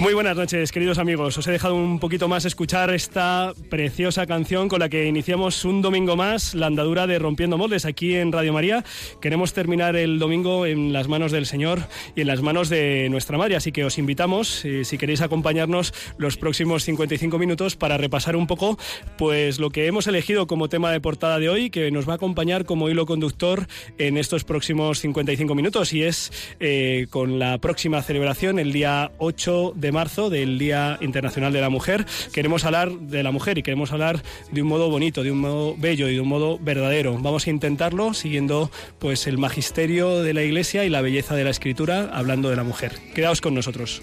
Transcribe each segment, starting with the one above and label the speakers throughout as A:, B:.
A: Muy buenas noches, queridos amigos. Os he dejado un poquito más escuchar esta preciosa canción con la que iniciamos un domingo más la andadura de Rompiendo Moldes aquí en Radio María. Queremos terminar el domingo en las manos del Señor y en las manos de nuestra Madre, así que os invitamos, eh, si queréis acompañarnos los próximos 55 minutos para repasar un poco pues lo que hemos elegido como tema de portada de hoy, que nos va a acompañar como hilo conductor en estos próximos 55 minutos y es eh, con la próxima celebración el día 8 de marzo del Día Internacional de la Mujer. Queremos hablar de la mujer y queremos hablar de un modo bonito, de un modo bello y de un modo verdadero. Vamos a intentarlo siguiendo pues el magisterio de la Iglesia y la belleza de la Escritura hablando de la mujer. Quedaos con nosotros.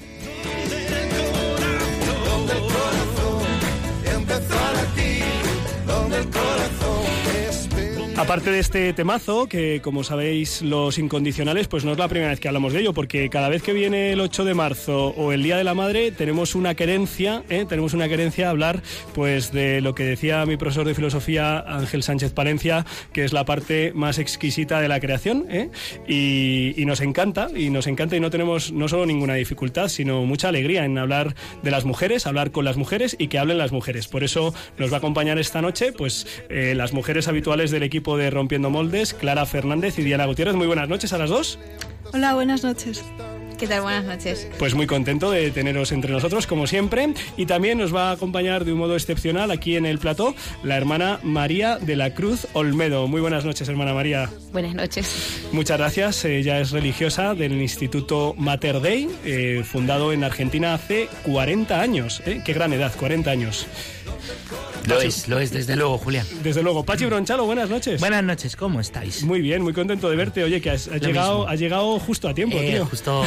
A: Aparte de este temazo, que como sabéis los incondicionales, pues no es la primera vez que hablamos de ello, porque cada vez que viene el 8 de marzo o el Día de la Madre, tenemos una querencia, ¿eh? tenemos una querencia a hablar pues de lo que decía mi profesor de filosofía Ángel Sánchez Palencia, que es la parte más exquisita de la creación, ¿eh? y, nos encanta, y nos encanta y no tenemos no solo ninguna dificultad, sino mucha alegría en hablar de las mujeres, hablar con las mujeres y que hablen las mujeres. Por eso nos va a acompañar esta noche, pues eh, las mujeres habituales del equipo de Rompiendo Moldes, Clara Fernández y Diana Gutiérrez. Muy buenas noches a las dos.
B: Hola, buenas noches.
C: ¿Qué tal? Buenas noches.
A: Pues muy contento de teneros entre nosotros, como siempre. Y también nos va a acompañar de un modo excepcional aquí en el plató la hermana María de la Cruz Olmedo. Muy buenas noches, hermana María.
C: Buenas noches.
A: Muchas gracias. Ella es religiosa del Instituto Mater Dei, eh, fundado en Argentina hace 40 años. ¿eh? Qué gran edad, 40 años.
D: Lo es, lo es, desde luego, Julián.
A: Desde luego. Pachi Bronchalo, buenas noches.
D: Buenas noches, ¿cómo estáis?
A: Muy bien, muy contento de verte. Oye, que has, llegado, has llegado justo a tiempo,
D: Eh,
A: tío.
D: justo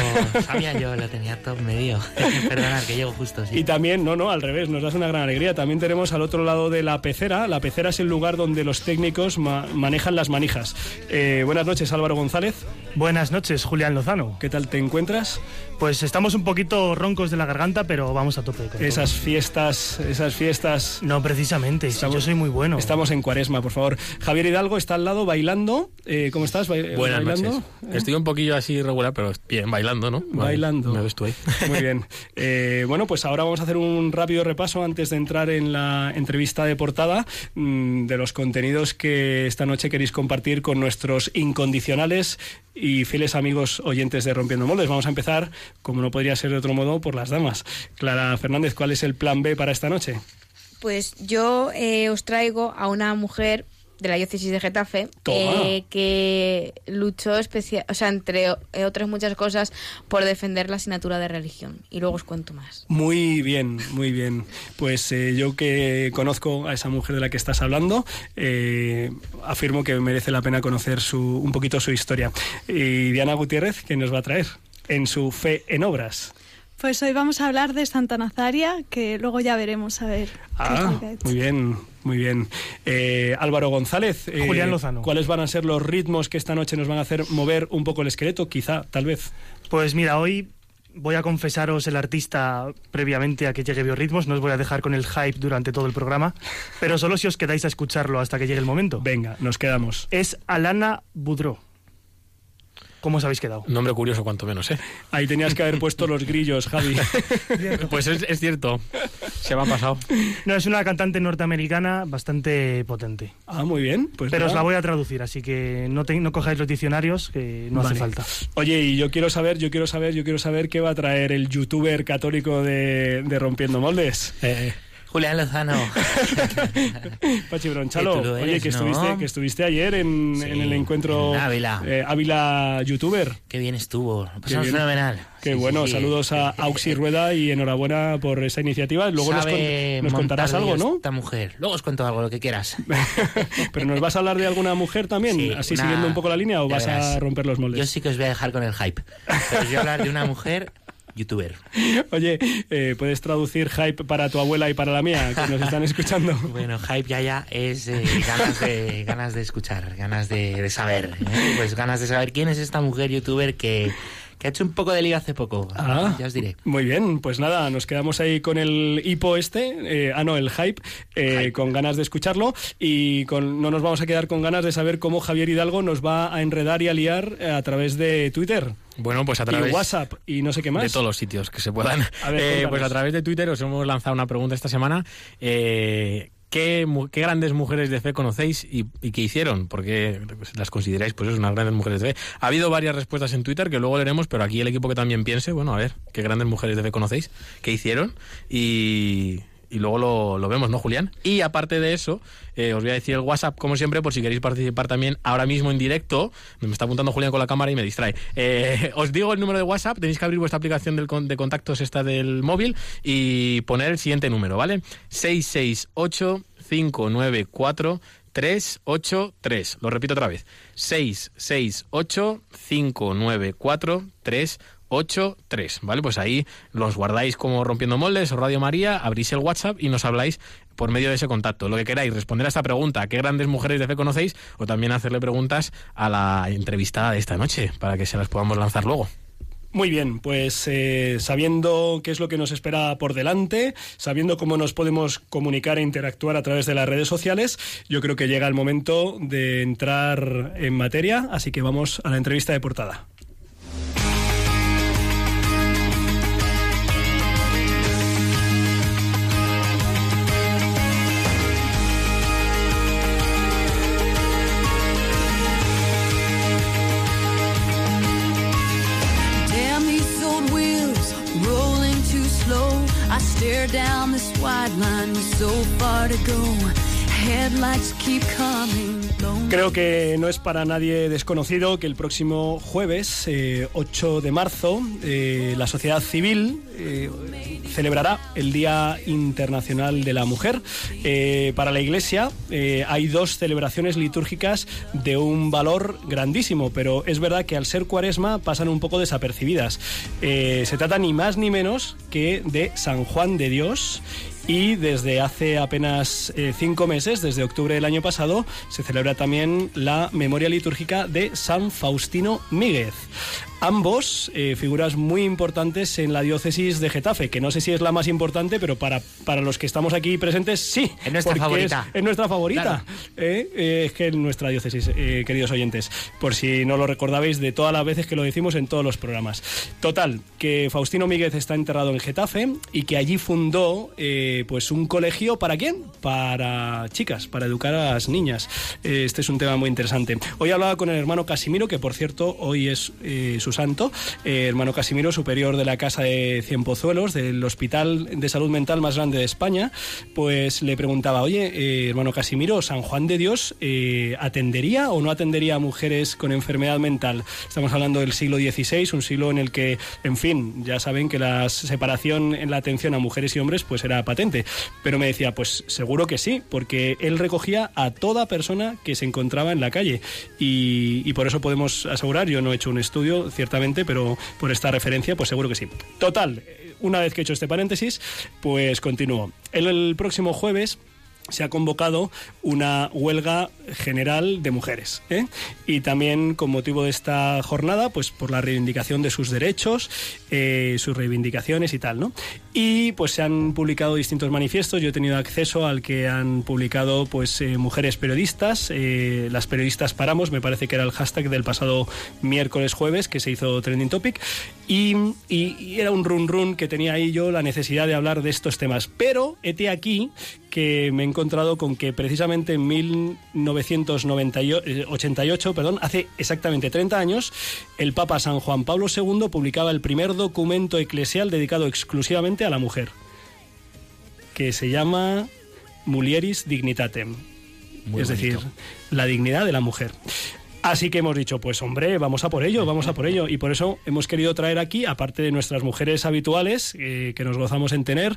D: sabía yo, lo tenía todo medio. Perdonad, que llego justo, sí.
A: Y también, no, no, al revés, nos das una gran alegría. También tenemos al otro lado de la pecera. La pecera es el lugar donde los técnicos ma- manejan las manijas. Eh, buenas noches, Álvaro González.
E: Buenas noches, Julián Lozano.
A: ¿Qué tal te encuentras?
E: Pues estamos un poquito roncos de la garganta, pero vamos a tope. con
A: Esas fiestas, esas fiestas.
E: No, precisamente, si yo soy muy bueno.
A: Estamos en cuaresma, por favor. Javier Hidalgo está al lado bailando. Eh, ¿Cómo estás? Ba-
F: Buenas
A: bailando?
F: noches. Estoy un poquillo así irregular, pero bien, bailando, ¿no? Vale,
A: Bailando.
F: Me ves tú ahí.
A: Muy bien. Eh, bueno, pues ahora vamos a hacer un rápido repaso antes de entrar en la entrevista de portada mm, de los contenidos que esta noche queréis compartir con nuestros incondicionales y fieles amigos oyentes de Rompiendo Moldes. Vamos a empezar, como no podría ser de otro modo, por las damas. Clara Fernández, ¿cuál es el plan B para esta noche?
C: Pues yo eh, os traigo a una mujer de la diócesis de Getafe eh, que luchó especial, o sea, entre otras muchas cosas por defender la asignatura de religión. Y luego os cuento más.
A: Muy bien, muy bien. Pues eh, yo que conozco a esa mujer de la que estás hablando, eh, afirmo que merece la pena conocer su, un poquito su historia. Y Diana Gutiérrez, que nos va a traer en su fe en obras.
B: Pues hoy vamos a hablar de Santa Nazaria, que luego ya veremos a ver
A: Ah, muy bien, muy bien. Eh, Álvaro González, eh,
E: Julián Lozano.
A: ¿cuáles van a ser los ritmos que esta noche nos van a hacer mover un poco el esqueleto? Quizá, tal vez.
E: Pues mira, hoy voy a confesaros el artista previamente a que llegue Biorritmos. No os voy a dejar con el hype durante todo el programa, pero solo si os quedáis a escucharlo hasta que llegue el momento.
A: Venga, nos quedamos.
E: Es Alana Boudreau. ¿Cómo os habéis quedado?
F: Nombre curioso, cuanto menos, ¿eh?
A: Ahí tenías que haber puesto los grillos, Javi.
F: Pues es, es cierto. Se me ha pasado.
E: No, es una cantante norteamericana bastante potente.
A: ah, muy bien. Pues
E: Pero os la voy a traducir, así que no, te- no cojáis los diccionarios, que no hace
A: Vale.
E: falta.
A: Oye, y yo quiero saber, yo quiero saber, yo quiero saber qué va a traer el youtuber católico de, de Rompiendo Moldes.
F: Eh,
D: Julián Lozano.
A: Pachi Bronchalo,
D: lo
A: oye,
D: eres,
A: que
D: ¿no?
A: estuviste, que estuviste ayer en,
D: Sí,
A: en el encuentro
D: en Ávila.
A: eh, Ávila YouTuber.
D: Qué bien estuvo. Lo pasamos
A: bien.
D: fenomenal.
A: Qué
D: Sí,
A: bueno,
D: sí.
A: saludos a Auxi Rueda y enhorabuena por esa iniciativa. Luego nos, con- nos contarás algo, ¿no?
D: Esta mujer. Luego os cuento algo, lo que quieras.
A: Pero nos vas a hablar de alguna mujer también,
D: Sí,
A: así
D: una-
A: siguiendo un poco la línea o vas a romper los moldes.
D: Yo sí que os voy a dejar con el hype. Pero a hablar de una mujer youtuber.
A: Oye, eh, ¿puedes traducir hype para tu abuela y para la mía que nos están escuchando?
D: Bueno, hype ya ya es eh, ganas, de, ganas de escuchar, ganas de, de saber. ¿eh? Pues ganas de saber quién es esta mujer youtuber que, que ha hecho un poco de lío hace poco.
A: Ah.
D: Ya os diré.
A: Muy bien, pues nada, nos quedamos ahí con el hipo este, eh, ah no, el hype, eh, con ganas de escucharlo y con, no nos vamos a quedar con ganas de saber cómo Javier Hidalgo nos va a enredar y a liar eh, a través de Twitter
F: Bueno, pues a través
A: y WhatsApp y no sé qué más.
F: de todos los sitios que se puedan.
A: A ver,
F: Eh, pues a través de Twitter os hemos lanzado una pregunta esta semana. Eh, ¿qué, qué grandes mujeres de fe conocéis y, y qué hicieron? Porque las consideráis pues eso, unas grandes mujeres de fe. Ha habido varias respuestas en Twitter que luego leeremos, pero aquí el equipo que también piense, bueno, a ver, ¿qué grandes mujeres de fe conocéis? ¿Qué hicieron? Y, y luego lo, lo vemos, ¿no, Julián? Y aparte de eso, eh, os voy a decir el WhatsApp, como siempre, por si queréis participar también ahora mismo en directo. Me está apuntando Julián con la cámara y me distrae. Eh, os digo el número de WhatsApp, tenéis que abrir vuestra aplicación del de contactos esta del móvil y poner el siguiente número, ¿vale? 668 594 383. Lo repito otra vez. 668 594 383. ¿Vale? Pues ahí los guardáis como Rompiendo Moldes o Radio María, abrís el WhatsApp y nos habláis por medio de ese contacto. Lo que queráis, responder a esta pregunta, ¿qué grandes mujeres de fe conocéis? O también hacerle preguntas a la entrevistada de esta noche, para que se las podamos lanzar luego.
A: Muy bien, pues eh, sabiendo qué es lo que nos espera por delante, sabiendo cómo nos podemos comunicar e interactuar a través de las redes sociales, yo creo que llega el momento de entrar en materia, así que vamos a la entrevista de portada.
G: I stare down this wide line so far to go. Headlights keep coming.
A: Creo que no es para nadie desconocido que el próximo jueves, eh, 8 de marzo, eh, la sociedad civil eh, celebrará el Día Internacional de la Mujer. Eh, para la Iglesia hay dos celebraciones litúrgicas de un valor grandísimo, pero es verdad que al ser cuaresma pasan un poco desapercibidas. Se trata ni más ni menos que de San Juan de Dios y desde hace apenas eh, cinco meses, desde octubre del año pasado, se celebra también la memoria litúrgica de San Faustino Míguez. Ambos eh, figuras muy importantes en la diócesis de Getafe, que no sé si es la más importante, pero para, para los que estamos aquí presentes, sí.
D: Es nuestra favorita.
A: Es, es nuestra favorita. Eh, eh, es que es nuestra diócesis, eh, queridos oyentes, por si no lo recordabais de todas las veces que lo decimos en todos los programas. Total, que Faustino Míguez está enterrado en Getafe y que allí fundó pues un colegio para quién? Para chicas, para educar a las niñas. Este es un tema muy interesante. Hoy hablaba con el hermano Casimiro, que por cierto hoy es eh, santo, eh, hermano Casimiro, superior de la Casa de Cienpozuelos, del Hospital de Salud Mental más grande de España, pues le preguntaba, oye, eh, hermano Casimiro, ¿San Juan de Dios eh, atendería o no atendería a mujeres con enfermedad mental? Estamos hablando del siglo XVI, un siglo en el que, en fin, ya saben que la separación en la atención a mujeres y hombres pues era patente. Pero me decía, pues seguro que sí, porque él recogía a toda persona que se encontraba en la calle. Y, y por eso podemos asegurar, yo no he hecho un estudio, ciertamente, pero por esta referencia, pues seguro que sí. Total, una vez que he hecho este paréntesis, pues continúo. El, el próximo jueves se ha convocado una huelga general de mujeres. ¿eh? Y también con motivo de esta jornada, pues por la reivindicación de sus derechos, eh, sus reivindicaciones y tal, ¿no? Y pues se han publicado distintos manifiestos. Yo he tenido acceso al que han publicado pues eh, mujeres periodistas. eh, las periodistas paramos, me parece que era el hashtag del pasado miércoles jueves que se hizo trending topic. Y, y- y era un run run que tenía ahí yo la necesidad de hablar de estos temas. Pero hete aquí que me he encontrado con que precisamente en 1988, perdón, hace exactamente 30 años, el Papa San Juan Pablo II publicaba el primer documento eclesial dedicado exclusivamente a la mujer. que se llama Mulieris Dignitatem.
F: Muy
A: es decir, la dignidad de la mujer. Así que hemos dicho, pues hombre, vamos a por ello, vamos a por ello. Y por eso hemos querido traer aquí, aparte de nuestras mujeres habituales, eh, que nos gozamos en tener,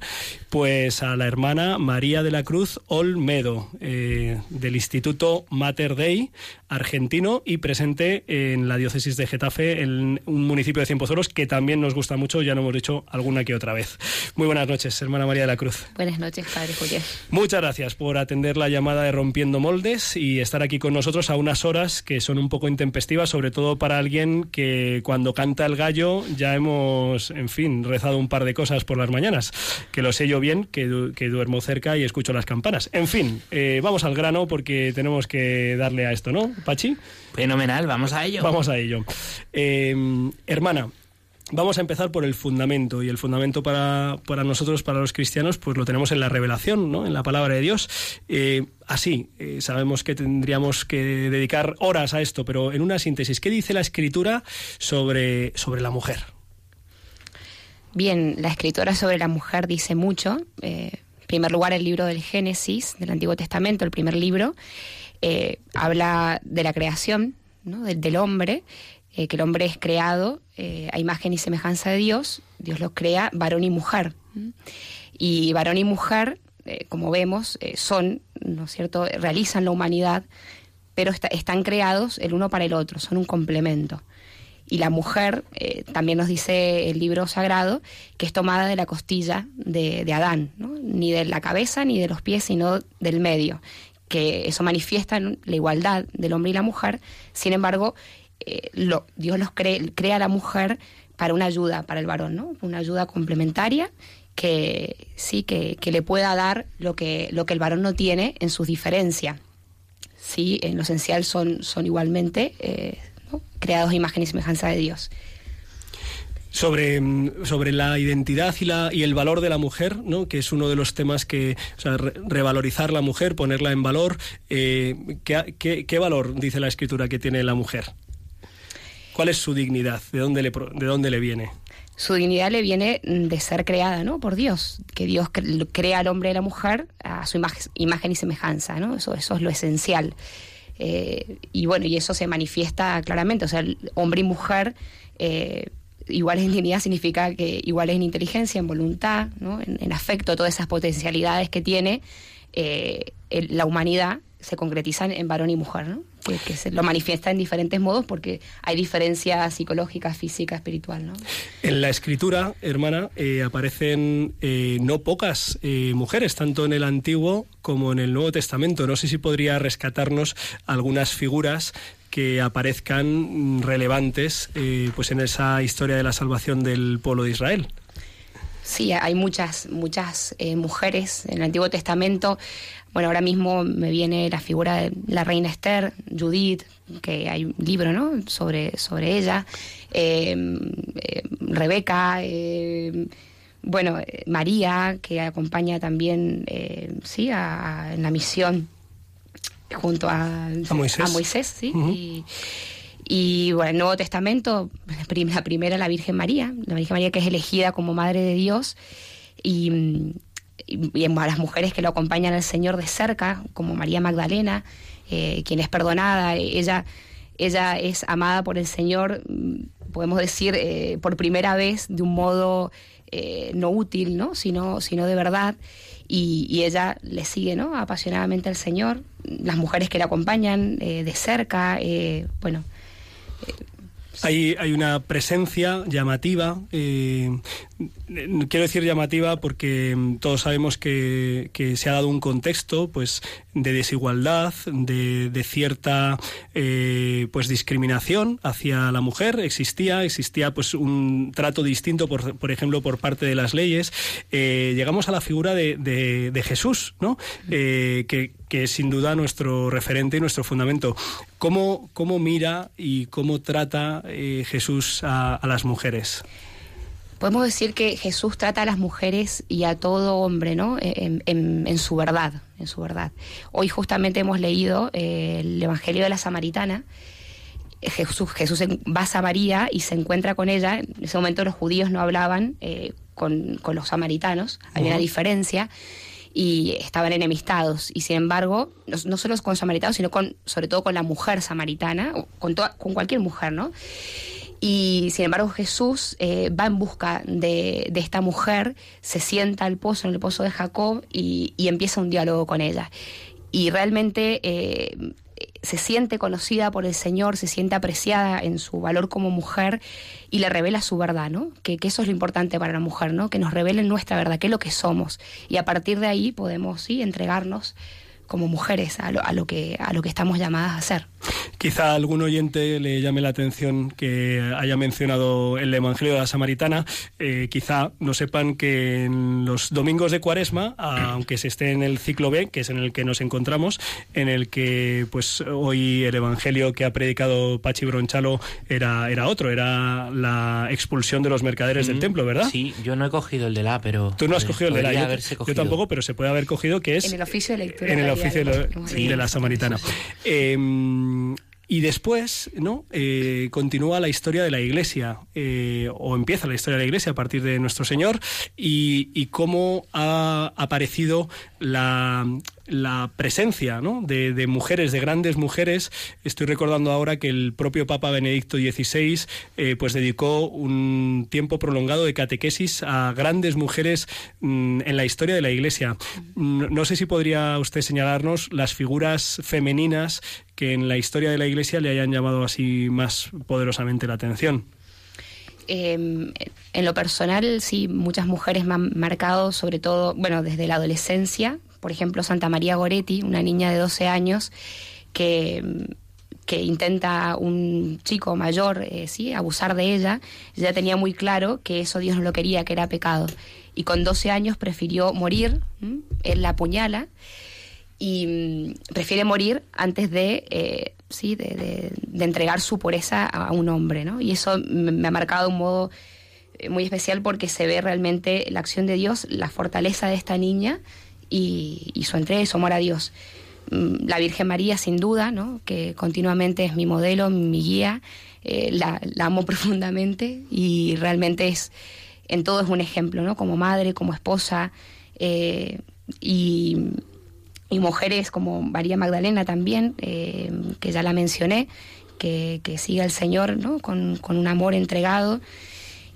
A: pues a la hermana María de la Cruz Olmedo, eh, del Instituto Mater Dei argentino y presente en la diócesis de Getafe, en un municipio de Cienpozuelos que también nos gusta mucho, ya lo hemos dicho alguna que otra vez. Muy buenas noches, hermana María de la Cruz.
C: Buenas noches, padre Julián.
A: Muchas gracias por atender la llamada de Rompiendo Moldes y estar aquí con nosotros a unas horas que son un poco intempestivas, sobre todo para alguien que cuando canta el gallo ya hemos, en fin, rezado un par de cosas por las mañanas, que lo sé yo bien, que, du- que duermo cerca y escucho las campanas. En fin, eh, vamos al grano porque tenemos que darle a esto, ¿no, Pachi?
D: Fenomenal, vamos a ello.
A: Vamos a ello. Eh, hermana, vamos a empezar por el fundamento. Y el fundamento para, para nosotros, para los cristianos, pues lo tenemos en la revelación, ¿no? en la palabra de Dios. Eh, así, eh, sabemos que tendríamos que dedicar horas a esto, pero en una síntesis, ¿qué dice la escritura sobre, sobre la mujer?
H: Bien, la escritora sobre la mujer dice mucho. Eh, en primer lugar, el libro del Génesis, del Antiguo Testamento, el primer libro, habla de la creación ¿no? del, del hombre, eh, que el hombre es creado eh, a imagen y semejanza de Dios. Dios los crea varón y mujer. Y varón y mujer, eh, como vemos, son, ¿no es cierto?, realizan la humanidad, pero está- están creados el uno para el otro, son un complemento. Y la mujer, también nos dice el libro sagrado, que es tomada de la costilla de, de Adán, ¿no? ni de la cabeza ni de los pies, sino del medio, que eso manifiesta la igualdad del hombre y la mujer. Sin embargo, eh, Dios los cree- crea a la mujer para una ayuda para el varón, ¿no? una ayuda complementaria que sí que, le pueda dar lo que, lo que el varón no tiene en sus diferencias sí, en lo esencial son, son igualmente eh, creados imagen y semejanza de Dios.
A: sobre, mm, sobre la identidad y, la, y el valor de la mujer, ¿no? que es uno de los temas que, revalorizar la mujer, ponerla en valor. eh, ¿qué, qué, qué valor dice la escritura que tiene la mujer? ¿Cuál es su dignidad? ¿De dónde le, de dónde le viene?
H: Su dignidad le viene de ser creada ¿no? por Dios, que Dios cre- crea al hombre y a la mujer a su imagen, y semejanza, ¿no? eso, eso es lo esencial. Eh, y bueno, y eso se manifiesta claramente, o sea, hombre y mujer eh, iguales en dignidad significa que iguales en inteligencia, en voluntad, ¿no? en, afecto, todas esas potencialidades que tiene eh, la humanidad se concretizan en varón y mujer, ¿no? Que, que se lo manifiesta en diferentes modos porque hay diferencias psicológicas, física, espiritual. ¿no?
A: En la escritura, hermana, eh, aparecen eh, no pocas eh, mujeres, tanto en el Antiguo como en el Nuevo Testamento. No sé si podría rescatarnos algunas figuras que aparezcan mm, relevantes pues en esa historia de la salvación del pueblo de Israel.
H: Sí, hay muchas, muchas eh, mujeres en el Antiguo Testamento. Bueno, ahora mismo me viene la figura de la reina Esther, Judith, que hay un libro, ¿no? Sobre, sobre ella. Eh, eh, Rebeca, eh, bueno, María, que acompaña también, sí, a- a- en la misión junto a,
A: A Moisés.
H: sí. Y, y bueno, el Nuevo Testamento, la prim- la primera, la Virgen María, la Virgen María que es elegida como Madre de Dios, y, y, a las mujeres que lo acompañan al Señor de cerca, como María Magdalena, eh, quien es perdonada, ella, ella es amada por el Señor, mm, podemos decir, eh, por primera vez de un modo eh, no útil, ¿no? Sino, sino de verdad. Y, ella le sigue ¿no? apasionadamente al Señor. Las mujeres que la acompañan de cerca, bueno,
A: Hay, hay una presencia llamativa, quiero decir llamativa porque mm, todos sabemos que, se ha dado un contexto pues de desigualdad, de, cierta eh, pues discriminación hacia la mujer. Existía, existía pues un trato distinto, por, ejemplo, por parte de las leyes. Eh, llegamos a la figura de, Jesús, ¿no? Eh, que, es sin duda nuestro referente y nuestro fundamento. ¿Cómo, cómo mira y cómo trata Jesús a las mujeres?
H: Podemos decir que Jesús trata a las mujeres y a todo hombre, ¿no? En, en- en su verdad, en su verdad. Hoy justamente hemos leído eh, el Evangelio de la Samaritana. Jesús, va a Samaria y se encuentra con ella. En ese momento los judíos no hablaban eh, con, con los samaritanos, había una diferencia y estaban enemistados. Y sin embargo, no, no solo con samaritanos, sino con, sobre todo con la mujer samaritana, o con, toda- con cualquier mujer, ¿no? Y sin embargo Jesús eh, va en busca de, de esta mujer, se sienta al pozo, en el pozo de Jacob, y, y empieza un diálogo con ella. Y realmente eh, se siente conocida por el Señor, se siente apreciada en su valor como mujer y le revela su verdad, ¿no? Que, que eso es lo importante para la mujer, ¿no? Que nos revelen nuestra verdad, qué es lo que somos. Y a partir de ahí podemos, sí, entregarnos como mujeres a lo, a lo, que, a lo que estamos llamadas a hacer.
A: Quizá a algún oyente le llame la atención que haya mencionado el Evangelio de la Samaritana. Eh, quizá no sepan que en los domingos de Cuaresma, aunque se esté en el ciclo B, que es en el que nos encontramos, en el que pues hoy el Evangelio que ha predicado Pachi Bronchalo era, era otro, era la expulsión de los mercaderes del
D: Mm,
A: templo, ¿verdad?
D: Sí, yo no he cogido el de la, pero...
A: Tú no has
D: eh,
A: cogido el de la, yo, yo tampoco, pero se puede haber cogido que es
H: En el oficio de lectura.
A: en el oficio de, la- de samaritana. Eh, y después, ¿no? Eh, continúa la historia de la Iglesia, eh, o empieza la historia de la Iglesia a partir de nuestro Señor, y, y cómo ha aparecido la, presencia ¿no? de, mujeres, de grandes mujeres. Estoy recordando ahora que el propio Papa Benedicto XVI eh, pues dedicó un tiempo prolongado de catequesis a grandes mujeres mm, en la historia de la Iglesia. Mm, No sé si podría usted señalarnos las figuras femeninas que en la historia de la Iglesia le hayan llamado así más poderosamente la atención.
H: Eh, en lo personal, sí, muchas mujeres me han marcado, sobre todo, bueno, desde la adolescencia. Por ejemplo, Santa María Goretti, una niña de 12 años que, que intenta un chico mayor, eh, sí, abusar de ella. Ella tenía muy claro que eso Dios no lo quería, que era pecado. Y con 12 años prefirió morir, ¿m? él la apuñala y mm, prefiere morir antes de, eh, sí, de, de- entregar su pureza a, un hombre, ¿no? Y eso me, ha marcado de un modo eh, muy especial porque se ve realmente la acción de Dios, la fortaleza de esta niña y, su entrega y su amor a Dios. Mm, La Virgen María, sin duda, ¿no? que continuamente es mi modelo, mi guía, eh, la, amo profundamente y realmente es, en todo es un ejemplo, ¿no? como madre, como esposa, y, y mujeres como María Magdalena también, eh, que ya la mencioné, que, que sigue al Señor ¿no? con, con un amor entregado.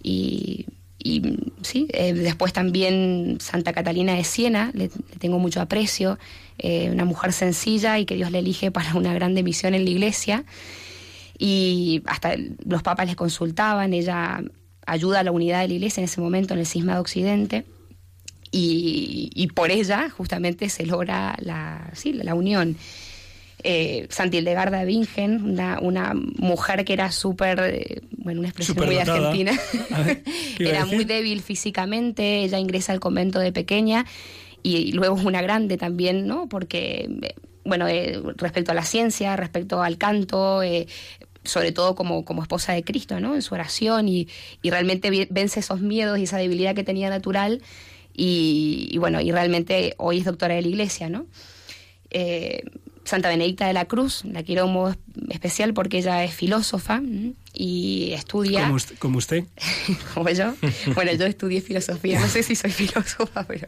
H: Y, y, sí, eh, después también Santa Catalina de Siena, le, tengo mucho aprecio, eh, una mujer sencilla y que Dios le elige para una grande misión en la iglesia. Y hasta los papas les consultaban, ella ayuda a la unidad de la iglesia en ese momento en el cisma de Occidente y, y por ella justamente se logra la, sí, la unión. Eh, de Bingen, una, una mujer que era súper, eh, bueno, una expresión muy argentina,
I: A ver, ¿qué iba a
H: era muy débil físicamente, ella ingresa al convento de pequeña y, y luego es una grande también, ¿no? Porque, bueno, eh, respecto a la ciencia, respecto al canto, eh, sobre todo como, como esposa de Cristo, ¿no? En su oración y, y realmente vence esos miedos y esa debilidad que tenía natural y, y bueno, y realmente hoy es doctora de la iglesia, ¿no? Eh, Santa Benedicta de la Cruz, la quiero de un modo especial porque ella es filósofa y estudia
A: Como usted. como usted.
H: como yo. Bueno, yo estudié filosofía, no sé si soy filósofa, pero...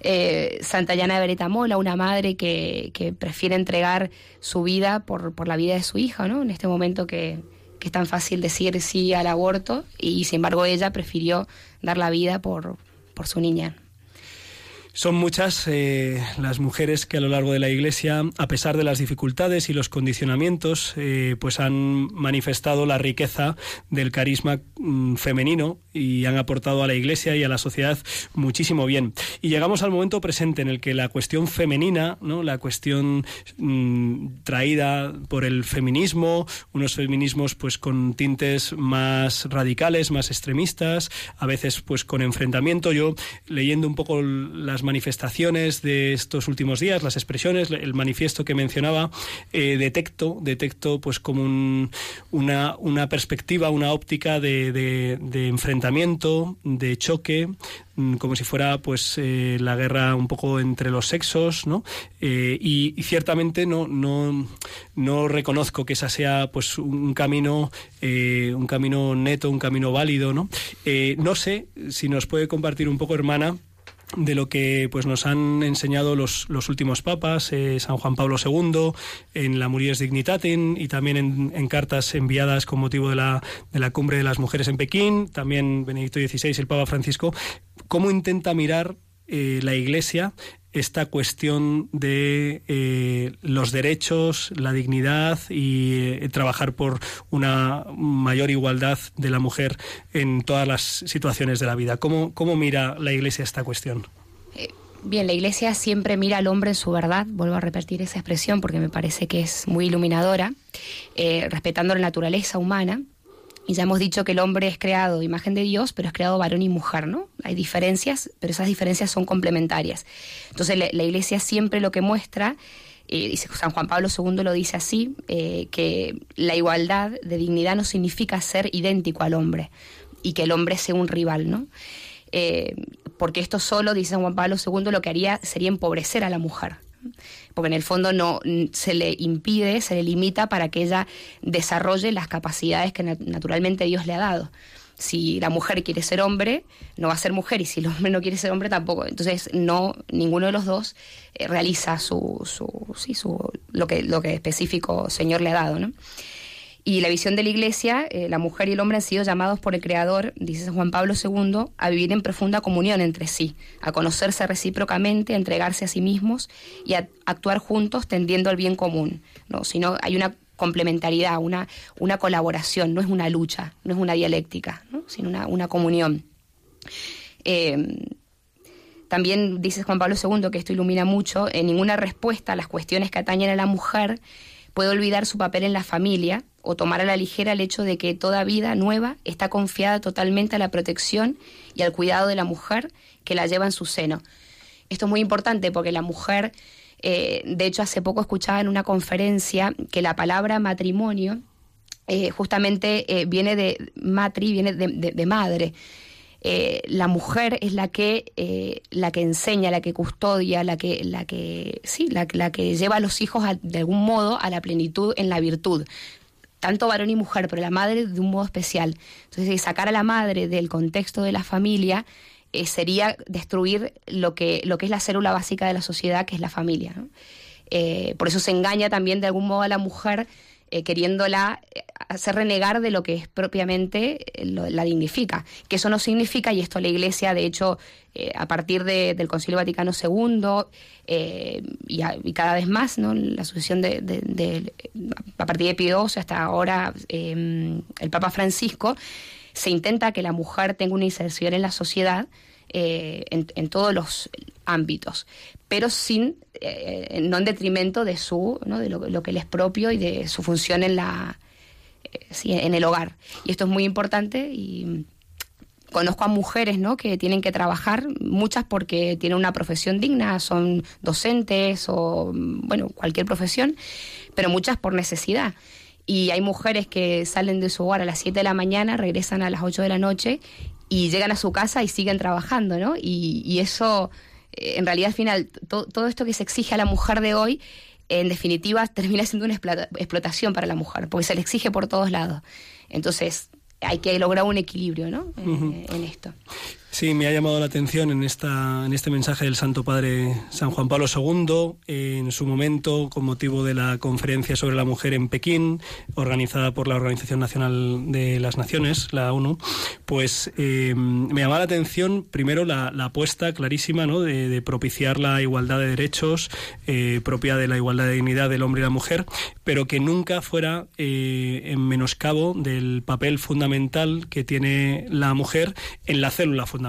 H: eh, Santa Llana de Beretamola, una madre que, que prefiere entregar su vida por, por la vida de su hija, ¿no? En este momento que, que es tan fácil decir sí al aborto y sin embargo ella prefirió dar la vida por, por su niña.
A: Son muchas eh, las mujeres que a lo largo de la Iglesia, a pesar de las dificultades y los condicionamientos, eh, pues han manifestado la riqueza del carisma mm, femenino y han aportado a la Iglesia y a la sociedad muchísimo bien. Y llegamos al momento presente en el que la cuestión femenina, ¿no? la cuestión mm, traída por el feminismo, unos feminismos pues con tintes más radicales, más extremistas, a veces pues con enfrentamiento. Yo leyendo un poco las manifestaciones de estos últimos días, las expresiones, el manifiesto que mencionaba, eh, detecto, detecto pues como un- una, una perspectiva, una óptica de, enfrentamiento, de choque, mm, como si fuera pues eh, la guerra un poco entre los sexos, ¿no? Eh, y, ciertamente no, no, no reconozco que esa sea pues un camino, un camino neto, un camino válido, ¿no? No sé si nos puede compartir un poco, hermana, de lo que pues nos han enseñado los, los últimos papas, eh, San Juan Pablo II, en la Muries Dignitatem y también en, en cartas enviadas con motivo de la, de la cumbre de las mujeres en Pekín, también Benedicto XVI, el Papa Francisco, cómo intenta mirar eh, la Iglesia esta cuestión de eh, los derechos, la dignidad y eh, trabajar por una mayor igualdad de la mujer en todas las situaciones de la vida. ¿Cómo, cómo mira la Iglesia esta cuestión?
H: Bien, la iglesia siempre mira al hombre en su verdad, vuelvo a repetir esa expresión porque me parece que es muy iluminadora, eh, respetando la naturaleza humana. Y ya hemos dicho que el hombre es creado imagen de Dios, pero es creado varón y mujer, ¿no? Hay diferencias, pero esas diferencias son complementarias. Entonces la, la iglesia siempre lo que muestra, eh, dice San Juan Pablo II lo dice así, eh, que la igualdad de dignidad no significa ser idéntico al hombre y que el hombre sea un rival, ¿no? Eh, porque esto solo, dice San Juan Pablo II, lo que haría sería empobrecer a la mujer. Porque en el fondo no se le impide, se le limita para que ella desarrolle las capacidades que nat- naturalmente Dios le ha dado. Si la mujer quiere ser hombre, no va a ser mujer, y si el hombre no quiere ser hombre, tampoco. Entonces, no, ninguno de los dos eh, realiza su, su, su, lo que, lo que específico Señor le ha dado, ¿no? Y la visión de la Iglesia, eh, la mujer y el hombre han sido llamados por el Creador, dice Juan Pablo II, a vivir en profunda comunión entre sí, a conocerse recíprocamente, a entregarse a sí mismos y a actuar juntos tendiendo al bien común. ¿no? Hay una complementariedad, una, una colaboración, no es una lucha, no es una dialéctica, ¿no? sino una, una comunión. Eh, también dice Juan Pablo II, que esto ilumina mucho, en ninguna respuesta a las cuestiones que atañen a la mujer puede olvidar su papel en la familia o tomar a la ligera el hecho de que toda vida nueva está confiada totalmente a la protección y al cuidado de la mujer que la lleva en su seno. Esto es muy importante porque la mujer, eh, de hecho hace poco escuchaba en una conferencia que la palabra matrimonio eh, justamente eh, viene de matri, viene de, de- madre. La mujer es la que la que enseña, la que custodia, la que la que sí, la, la que lleva a los hijos de algún modo a la plenitud en la virtud. Tanto varón y mujer, pero la madre de un modo especial. Entonces, sacar a la madre del contexto de la familia eh, sería destruir lo que, lo que es la célula básica de la sociedad, que es la familia. Eh, por eso se engaña también de algún modo a la mujer eh, queriéndola eh, hacer renegar de lo que es propiamente eh, lo- la dignifica. Que eso no significa, y esto la Iglesia, de hecho, eh, a partir de- del Concilio Vaticano II eh, y, a- y cada vez más, ¿no? la sucesión de, a partir de Pío hasta ahora eh, el Papa Francisco, se intenta que la mujer tenga una inserción en la sociedad en, en todos los ámbitos, pero sin, eh, no en detrimento de su, ¿no? de lo, lo que le es propio y de su función en la, sí, en el hogar. Y esto es muy importante y conozco a mujeres ¿no? que tienen que trabajar, muchas porque tienen una profesión digna, son docentes o bueno, cualquier profesión, pero muchas por necesidad. Y hay mujeres que salen de su hogar a las 7 de la mañana, regresan a las 8 de la noche y llegan a su casa y siguen trabajando, ¿no? Y, y eso, eh, en realidad, al final, to- todo esto que se exige a la mujer de hoy, en definitiva, termina siendo una explota- explotación para la mujer, porque se le exige por todos lados. Entonces, hay que lograr un equilibrio, ¿no? Eh, en esto.
A: Sí, me ha llamado la atención en, esta, en este mensaje del Santo Padre San Juan Pablo II, en su momento, con motivo de la conferencia sobre la mujer en Pekín, organizada por la Organización Nacional de las Naciones, la ONU, pues eh, me llamaba la atención primero la, la apuesta clarísima ¿no? de, propiciar la igualdad de derechos, eh, propia de la igualdad de dignidad del hombre y la mujer, pero que nunca fuera eh, en menoscabo del papel fundamental que tiene la mujer en la célula fundamental,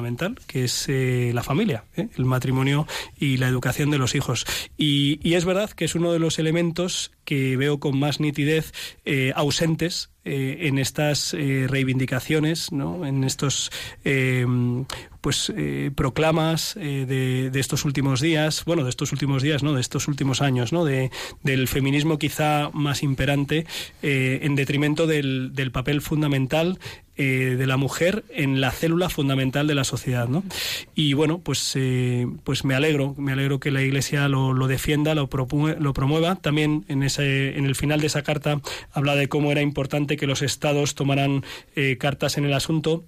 A: que es eh, la familia, ¿eh? el matrimonio y la educación de los hijos. Y, es verdad que es uno de los elementos que veo con más nitidez eh, ausentes en estas reivindicaciones, ¿no? en estos pues eh, proclamas eh, de, de estos últimos días, bueno, de estos últimos días, ¿no? De estos últimos años, ¿no? De, del feminismo quizá más imperante eh, en detrimento del, del papel fundamental de la mujer en la célula fundamental de la sociedad, ¿no? Y bueno, pues, pues me alegro, me alegro que la Iglesia lo, defienda, lo, lo promueva. También en, ese, en el final de esa carta habla de cómo era importante que los estados tomaran cartas en el asunto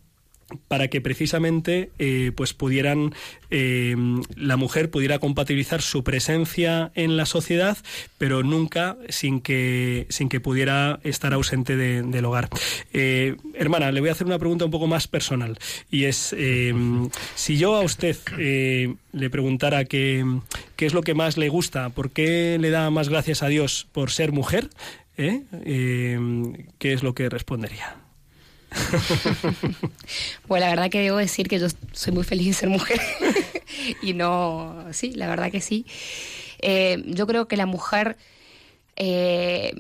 A: para que precisamente eh, pues pudieran eh, la mujer pudiera compatibilizar su presencia en la sociedad pero nunca sin que sin que pudiera estar ausente de- del hogar. Eh, hermana le voy a hacer una pregunta un poco más personal y es si yo a usted le preguntara qué qué es lo que más le gusta por qué le da más gracias a Dios por ser mujer qué es lo que respondería
H: Bueno, la verdad que debo decir que yo soy muy feliz de ser mujer. y no, sí, la verdad que sí. Eh, yo creo que la mujer, eh,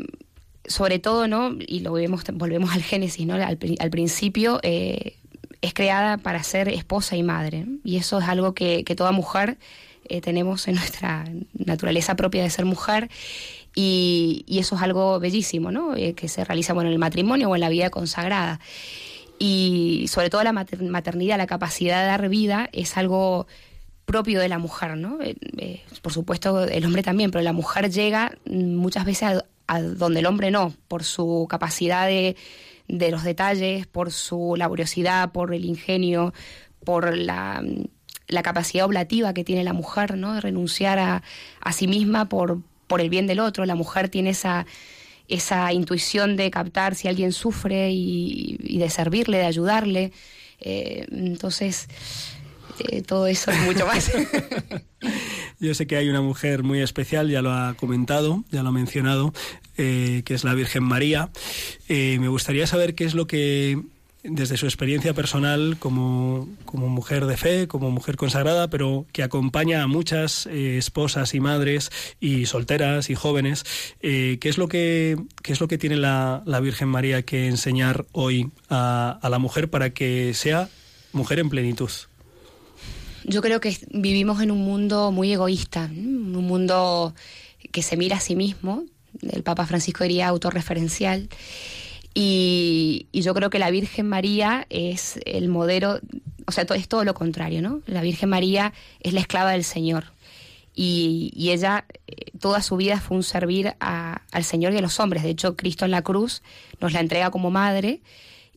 H: sobre todo, ¿no? Y lo vemos, volvemos al Génesis, ¿no? Al, pri- al principio, eh, es creada para ser esposa y madre. Y eso es algo que, toda mujer tenemos en nuestra naturaleza propia de ser mujer. Y, eso es algo bellísimo, ¿no? Eh, que se realiza bueno, en el matrimonio o en la vida consagrada y sobre todo la mater- maternidad, la capacidad de dar vida es algo propio de la mujer, ¿no? Eh, eh, por supuesto el hombre también, pero la mujer llega muchas veces a, a donde el hombre no, por su capacidad de, de los detalles, por su laboriosidad, por el ingenio, por la, la capacidad oblativa que tiene la mujer, ¿no? De renunciar a, a sí misma por, por el bien del otro. La mujer tiene esa esa intuición de captar si alguien sufre y, y de servirle, de ayudarle. Eh, entonces, eh, todo eso es mucho más.
A: Yo sé que hay una mujer muy especial, ya lo ha comentado, ya lo ha mencionado, eh, que es la Virgen María. Me gustaría saber qué es lo que, desde su experiencia personal como, como mujer de fe, como mujer consagrada, pero que acompaña a muchas eh, esposas y madres y solteras y jóvenes, eh, ¿qué, es lo que, qué es lo que tiene la, la Virgen María que enseñar hoy a, a la mujer para que sea mujer en plenitud?
H: Yo creo que vivimos en un mundo muy egoísta, un mundo que se mira a sí mismo. El Papa Francisco diría autorreferencial. Y, yo creo que la Virgen María es el modelo, o sea, es todo lo contrario, ¿no? La Virgen María es la esclava del Señor. Y, y ella, eh, toda su vida fue un servir al Señor y a los hombres. De hecho, Cristo en la cruz nos la entrega como madre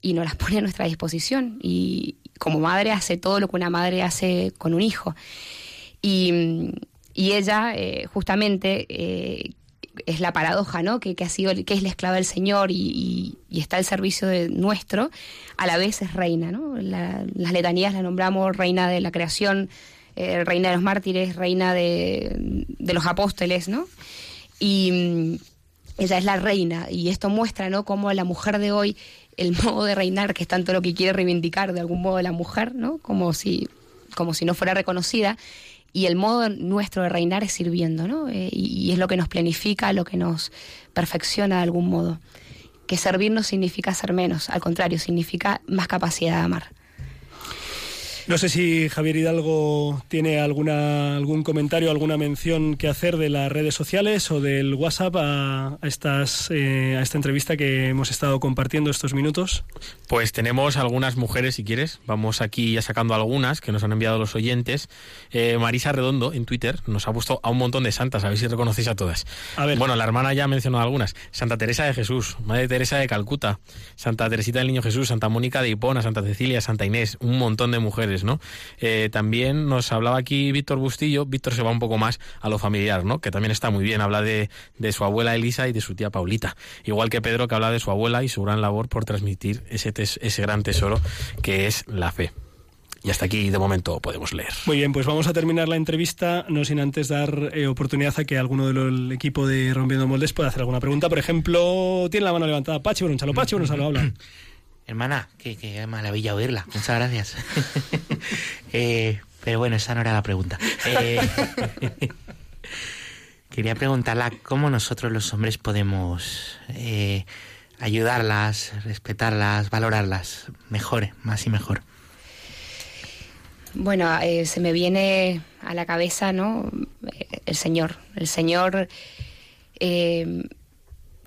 H: y nos las pone a nuestra disposición. Y como madre hace todo lo que una madre hace con un hijo. Y, y ella, eh, justamente, eh, es la paradoja, ¿no? Que, que ha sido, que es la esclava del Señor y, y- y está al servicio de nuestro, a la vez es reina, ¿no? La- las letanías la nombramos reina de la creación, eh, reina de los mártires, reina de, de los apóstoles, ¿no? Y mm, ella es la reina y esto muestra, ¿no? Cómo la mujer de hoy, el modo de reinar, que es tanto lo que quiere reivindicar de algún modo la mujer, ¿no? Como si, como si no fuera reconocida. Y el modo nuestro de reinar es sirviendo, ¿no? Eh, y, y es lo que nos planifica, lo que nos perfecciona de algún modo. Que servir no significa ser menos, al contrario, significa más capacidad de amar.
A: No sé si Javier Hidalgo tiene alguna, algún comentario, alguna mención que hacer de las redes sociales o del WhatsApp a, a estas, eh, a esta entrevista que hemos estado compartiendo estos minutos.
F: Pues tenemos algunas mujeres, si quieres. Vamos aquí ya sacando algunas que nos han enviado los oyentes. Eh, Marisa Redondo en Twitter nos ha puesto a un montón de santas, a ver si reconocéis a todas.
A: A ver.
F: Bueno, la hermana ya ha mencionado algunas. Santa Teresa de Jesús, Madre Teresa de Calcuta, Santa Teresita del Niño Jesús, Santa Mónica de Hipona, Santa Cecilia, Santa Inés, un montón de mujeres, ¿no? Eh, también nos hablaba aquí Víctor Bustillo. Víctor se va un poco más a lo familiar, ¿no? Que también está muy bien. Habla de, de su abuela Elisa y de su tía Paulita. Igual que Pedro, que habla de su abuela y su gran labor por transmitir ese, tes- ese gran tesoro que es la fe. Y hasta aquí, de momento, podemos leer.
A: Muy bien, pues vamos a terminar la entrevista, no sin antes dar eh, oportunidad a que alguno del equipo de Rompiendo Moldes pueda hacer alguna pregunta. Por ejemplo, tiene la mano levantada Pachi Bronchalo. Pachi Bronchalo, habla.
D: Hermana, qué, qué maravilla oírla. Muchas gracias. Eh, pero bueno, esa no era la pregunta. Eh, quería preguntarla cómo nosotros los hombres podemos eh, ayudarlas, respetarlas, valorarlas mejor, más y mejor.
H: Bueno, se me viene a la cabeza, ¿no? El Señor. El Señor. eh,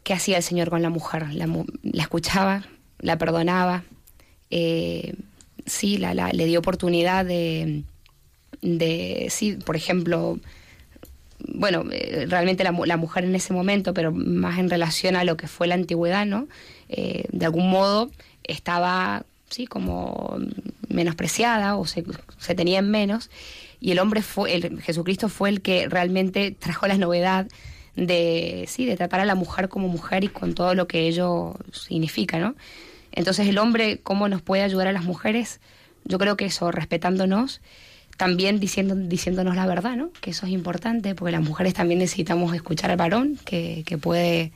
H: ¿Qué hacía el Señor con la mujer? La, la escuchaba, la perdonaba. eh, sí, la, la- le dio oportunidad de, de. Sí, por ejemplo. Bueno, eh, realmente la, la mujer en ese momento, pero más en relación a lo que fue la antigüedad, ¿no? Eh, de algún modo estaba, sí, como menospreciada o se, se tenía en menos. Y el hombre fue, el, Jesucristo fue el que realmente trajo la novedad de, sí, de tratar a la mujer como mujer y con todo lo que ello significa, ¿no? Entonces el hombre, ¿cómo nos puede ayudar a las mujeres? Yo creo que eso, respetándonos, también diciendo, diciéndonos la verdad, ¿no? Que eso es importante, porque las mujeres también necesitamos escuchar al varón, que, que puede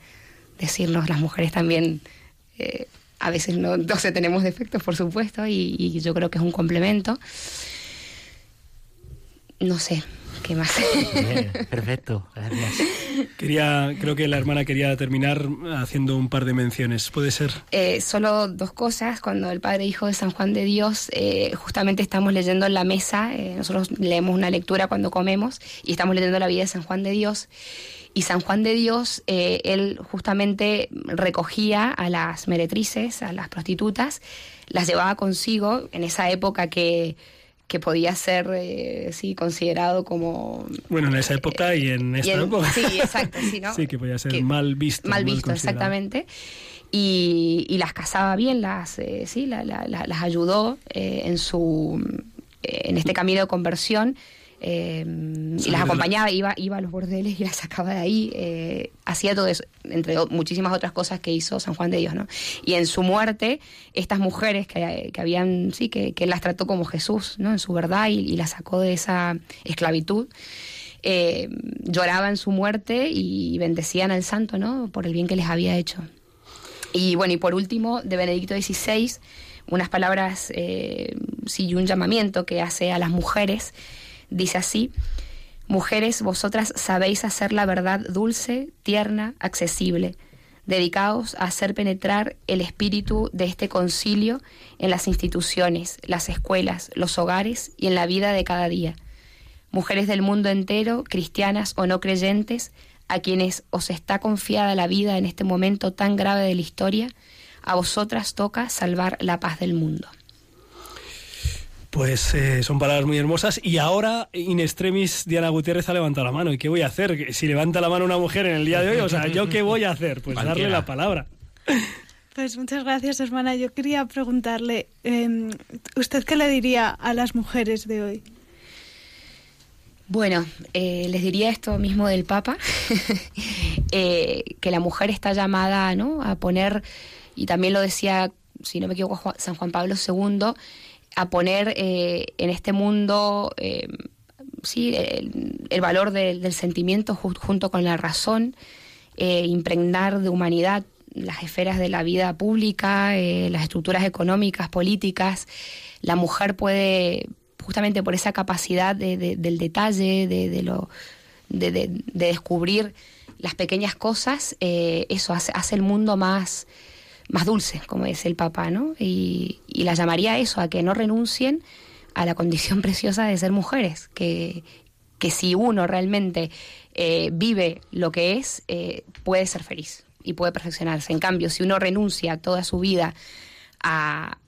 H: decirnos, las mujeres también, eh, a veces no, sé, tenemos defectos, por supuesto, y, y yo creo que es un complemento. No sé, ¿qué más?
D: Bien, perfecto, gracias.
A: Quería, creo que la hermana quería terminar haciendo un par de menciones. ¿Puede ser?
H: Eh, solo dos cosas. Cuando el Padre Hijo de San Juan de Dios, eh, justamente estamos leyendo en la mesa, eh, nosotros leemos una lectura cuando comemos y estamos leyendo la vida de San Juan de Dios. Y San Juan de Dios, eh, él justamente recogía a las meretrices, a las prostitutas, las llevaba consigo en esa época que, que podía ser eh, sí, considerado como
A: Bueno, en esa época y en
H: y
A: esta
H: en-
A: época.
H: Sí, exacto, sí, ¿no?
A: Sí, que podía ser
H: Que-
A: mal visto.
H: mal visto, exactamente. Y, y las casaba bien, las eh, sí, la- la- la- las ayudó eh, en su eh, en este camino de conversión. Eh, y las acompañaba, iba, iba a los bordeles y las sacaba de ahí, eh, hacía todo eso, entre muchísimas otras cosas que hizo San Juan de Dios, ¿no? Y en su muerte, estas mujeres que, que habían, sí, que, que él las trató como Jesús, ¿no? En su verdad y, y las sacó de esa esclavitud, eh, lloraban su muerte y bendecían al santo, ¿no? Por el bien que les había hecho. Y bueno, y por último, de Benedicto XVI, unas palabras eh, sí, y un llamamiento que hace a las mujeres. Dice así, mujeres, vosotras sabéis hacer la verdad dulce, tierna, accesible. Dedicaos a hacer penetrar el espíritu de este concilio en las instituciones, las escuelas, los hogares y en la vida de cada día. Mujeres del mundo entero, cristianas o no creyentes, a quienes os está confiada la vida en este momento tan grave de la historia, a vosotras toca salvar la paz del mundo.
A: Pues eh, son palabras muy hermosas. Y ahora, in extremis, Diana Gutiérrez ha levantado la mano. ¿Y qué voy a hacer? Si levanta la mano una mujer en el día de hoy, o sea, ¿yo qué voy a hacer? Pues darle la palabra.
B: Pues muchas gracias, hermana. Yo quería preguntarle, eh, ¿usted qué le diría a las mujeres de hoy?
H: Bueno, eh, les diría esto mismo del Papa, eh, que la mujer está llamada ¿no? a poner, y también lo decía, si no me equivoco, Juan- San Juan Pablo II, a poner eh, en este mundo eh, sí, el, valor del- sentimiento ju- junto con la razón, eh, impregnar de humanidad las esferas de la vida pública, las estructuras económicas, políticas. La mujer puede, justamente por esa capacidad de- de- del detalle, de, lo, de, de- de descubrir las pequeñas cosas, eso hace, hace el mundo más, más dulce, como dice el Papa, ¿no? Y, y la llamaría a eso, a que no renuncien a la condición preciosa de ser mujeres, que, que si uno realmente eh, vive lo que es, eh, puede ser feliz y puede perfeccionarse. En cambio, si uno renuncia toda su vida a,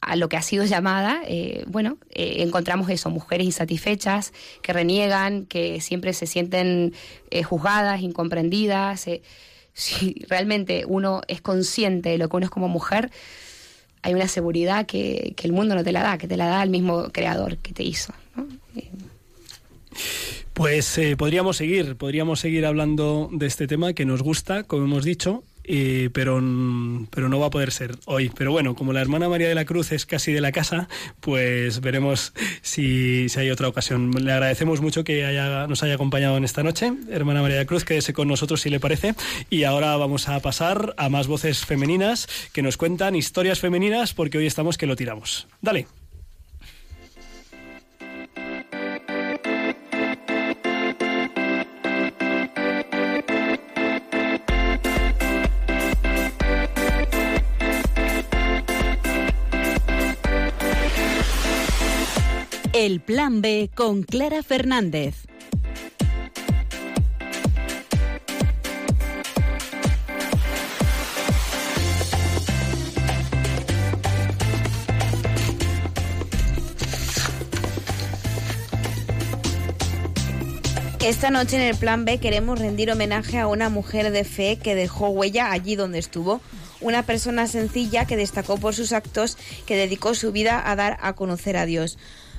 H: a lo que ha sido llamada, eh, bueno, encontramos eso, mujeres insatisfechas, que reniegan, que siempre se sienten eh, juzgadas, incomprendidas. Si realmente uno es consciente de lo que uno es como mujer, hay una seguridad que, que el mundo no te la da, que te la da el mismo creador que te hizo.
A: Pues eh, podríamos seguir, podríamos seguir hablando de este tema que nos gusta, como hemos dicho, pero, pero no va a poder ser hoy. Pero bueno, como la hermana María de la Cruz es casi de la casa, pues veremos si, si hay otra ocasión. Le agradecemos mucho que haya, nos haya acompañado en esta noche, hermana María de la Cruz, quédese con nosotros si le parece. Y ahora vamos a pasar a más voces femeninas que nos cuentan historias femeninas, porque hoy estamos que lo tiramos. Dale.
J: El Plan B con Clara Fernández.
C: Esta noche en el Plan B queremos rendir homenaje a una mujer de fe que dejó huella allí donde estuvo. Una persona sencilla que destacó por sus actos, que dedicó su vida a dar a conocer a Dios.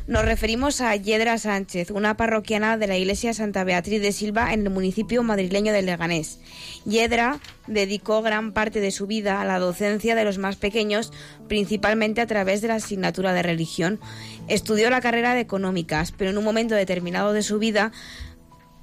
C: Nos referimos a Yedra Sánchez, una parroquiana de la Iglesia Santa Beatriz de Silva en el municipio madrileño de Leganés. Yedra dedicó gran parte de su vida a la docencia de los más pequeños, principalmente a través de la asignatura de religión. Estudió la carrera de económicas, pero en un momento determinado de su vida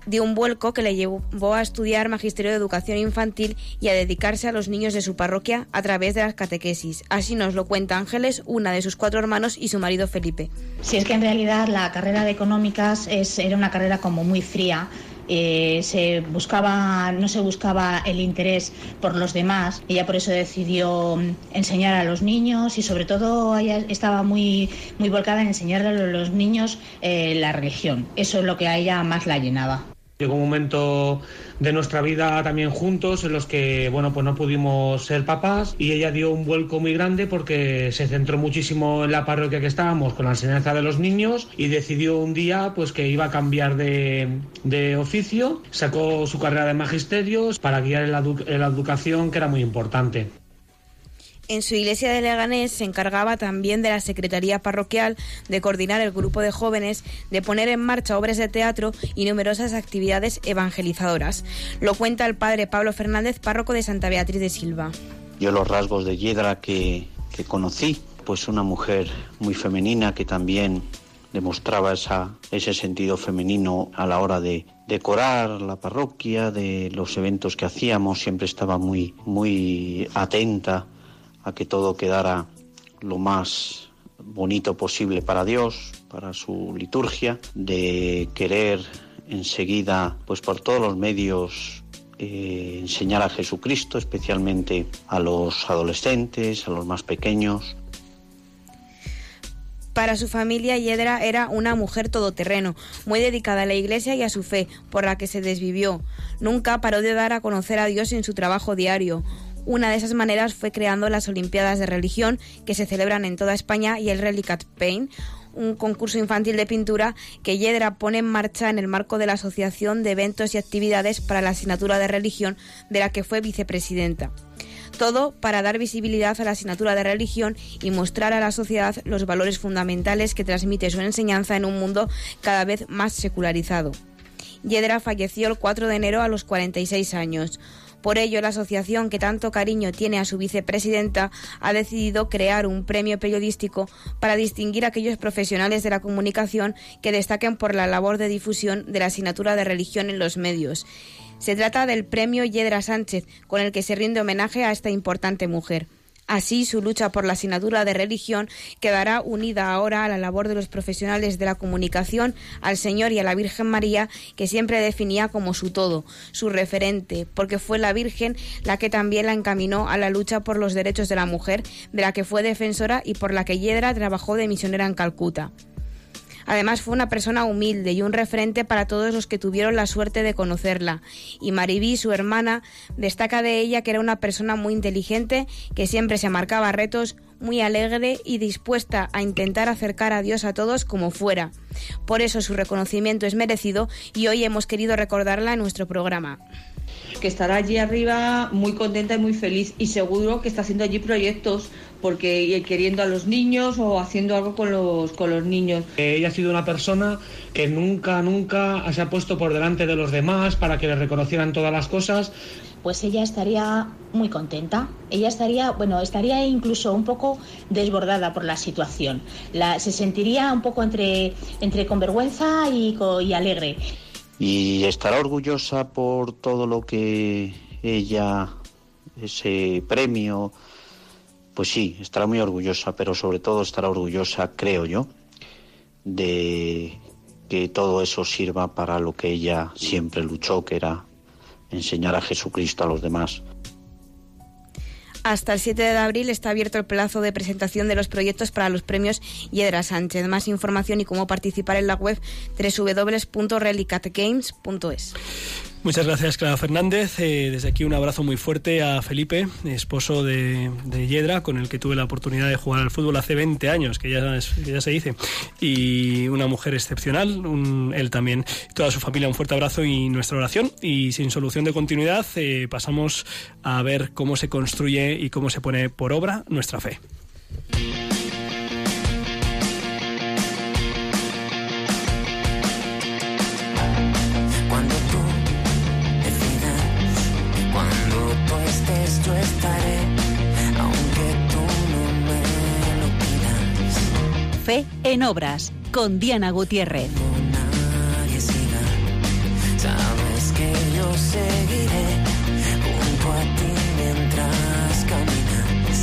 C: dio un vuelco que le llevó a estudiar Magisterio de Educación Infantil y a dedicarse a los niños de su parroquia a través de las catequesis. Así nos lo cuenta Ángeles, una de sus cuatro hermanos y su marido Felipe.
I: Si es que en realidad la carrera de económicas es, era una carrera como muy fría. eh, se buscaba, no se buscaba el interés por los demás. Ella por eso decidió enseñar a los niños y sobre todo ella estaba muy, muy volcada en enseñarle a los niños eh, la religión. Eso es lo que a ella más la llenaba.
K: Llegó un momento de nuestra vida también juntos en los que, bueno, pues no pudimos ser papás y ella dio un vuelco muy grande porque se centró muchísimo en la parroquia que estábamos con la enseñanza de los niños y decidió un día pues que iba a cambiar de, de oficio, sacó su carrera de magisterios para guiar en la, edu- en la educación que era muy importante.
C: En su iglesia de Leganés se encargaba también de la secretaría parroquial, de coordinar el grupo de jóvenes, de poner en marcha obras de teatro y numerosas actividades evangelizadoras. Lo cuenta el padre Pablo Fernández, párroco de Santa Beatriz de Silva.
L: Yo los rasgos de Yedra que, que conocí, pues una mujer muy femenina que también demostraba esa, ese sentido femenino a la hora de decorar la parroquia, de los eventos que hacíamos, siempre estaba muy, muy atenta a que todo quedara lo más bonito posible para Dios, para su liturgia, de querer enseguida, pues por todos los medios, eh, enseñar a Jesucristo, especialmente a los adolescentes, a los más pequeños.
C: Para su familia, Yedra era una mujer todoterreno, muy dedicada a la iglesia y a su fe, por la que se desvivió. Nunca paró de dar a conocer a Dios en su trabajo diario. Una de esas maneras fue creando las Olimpiadas de Religión, que se celebran en toda España, y el Relicat Paint, un concurso infantil de pintura que Yedra pone en marcha en el marco de la Asociación de Eventos y Actividades para la Asignatura de Religión, de la que fue vicepresidenta. Todo para dar visibilidad a la asignatura de religión y mostrar a la sociedad los valores fundamentales que transmite su enseñanza en un mundo cada vez más secularizado. Yedra falleció el 4 de enero a los 46 años. Por ello, la asociación que tanto cariño tiene a su vicepresidenta ha decidido crear un premio periodístico para distinguir a aquellos profesionales de la comunicación que destaquen por la labor de difusión de la asignatura de religión en los medios. Se trata del premio Yedra Sánchez, con el que se rinde homenaje a esta importante mujer. Así, su lucha por la asignatura de religión quedará unida ahora a la labor de los profesionales de la comunicación, al Señor y a la Virgen María, que siempre definía como su todo, su referente, porque fue la Virgen la que también la encaminó a la lucha por los derechos de la mujer, de la que fue defensora y por la que Yedra trabajó de misionera en Calcuta. Además fue una persona humilde y un referente para todos los que tuvieron la suerte de conocerla. Y Maribí, su hermana, destaca de ella que era una persona muy inteligente, que siempre se marcaba retos, muy alegre y dispuesta a intentar acercar a Dios a todos como fuera. Por eso su reconocimiento es merecido y hoy hemos querido recordarla en nuestro programa.
M: Que estará allí arriba muy contenta y muy feliz y seguro que está haciendo allí proyectos porque y queriendo a los niños o haciendo algo con los con los niños.
K: Eh, Ella ha sido una persona que nunca, nunca se ha puesto por delante de los demás para que le reconocieran todas las cosas.
I: Pues ella estaría muy contenta. Ella estaría, bueno, estaría incluso un poco desbordada por la situación. La, se sentiría un poco entre, entre con vergüenza y, co- y alegre.
L: Y estará orgullosa por todo lo que ella, ese premio, pues sí, estará muy orgullosa, pero sobre todo estará orgullosa, creo yo, de que todo eso sirva para lo que ella siempre luchó, que era enseñar a Jesucristo a los demás.
C: Hasta el 7 de abril está abierto el plazo de presentación de los proyectos para los premios Hiedra Sánchez. Más información y cómo participar en la web www.relicatgames.es.
A: Muchas gracias, Clara Fernández. Eh, desde aquí un abrazo muy fuerte a Felipe, esposo de, de, Yedra, con el que tuve la oportunidad de jugar al fútbol hace 20 años, que ya, se dice. Y una mujer excepcional, él también. Toda su familia, un fuerte abrazo y nuestra oración. Y sin solución de continuidad, eh, pasamos a ver cómo se construye y cómo se pone por obra nuestra fe.
J: Fe en obras con Diana Gutiérrez.
G: Nadie siga, sabes que yo seguiré junto a ti mientras caminas.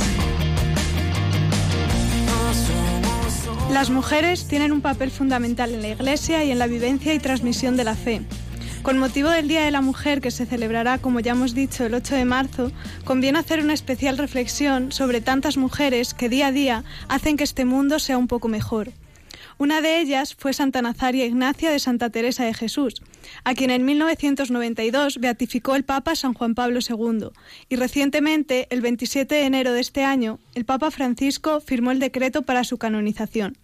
G: No somos
B: Las mujeres tienen un papel fundamental en la Iglesia y en la vivencia y transmisión de la fe. Con motivo del Día de la Mujer, que se celebrará, como ya hemos dicho, el 8 de marzo, conviene hacer una especial reflexión sobre tantas mujeres que día a día hacen que este mundo sea un poco mejor. Una de ellas fue Santa Nazaria Ignacia de Santa Teresa de Jesús, a quien en 1992 beatificó el Papa San Juan Pablo II, y recientemente, el 27 de enero de este año, el Papa Francisco firmó el decreto para su canonización.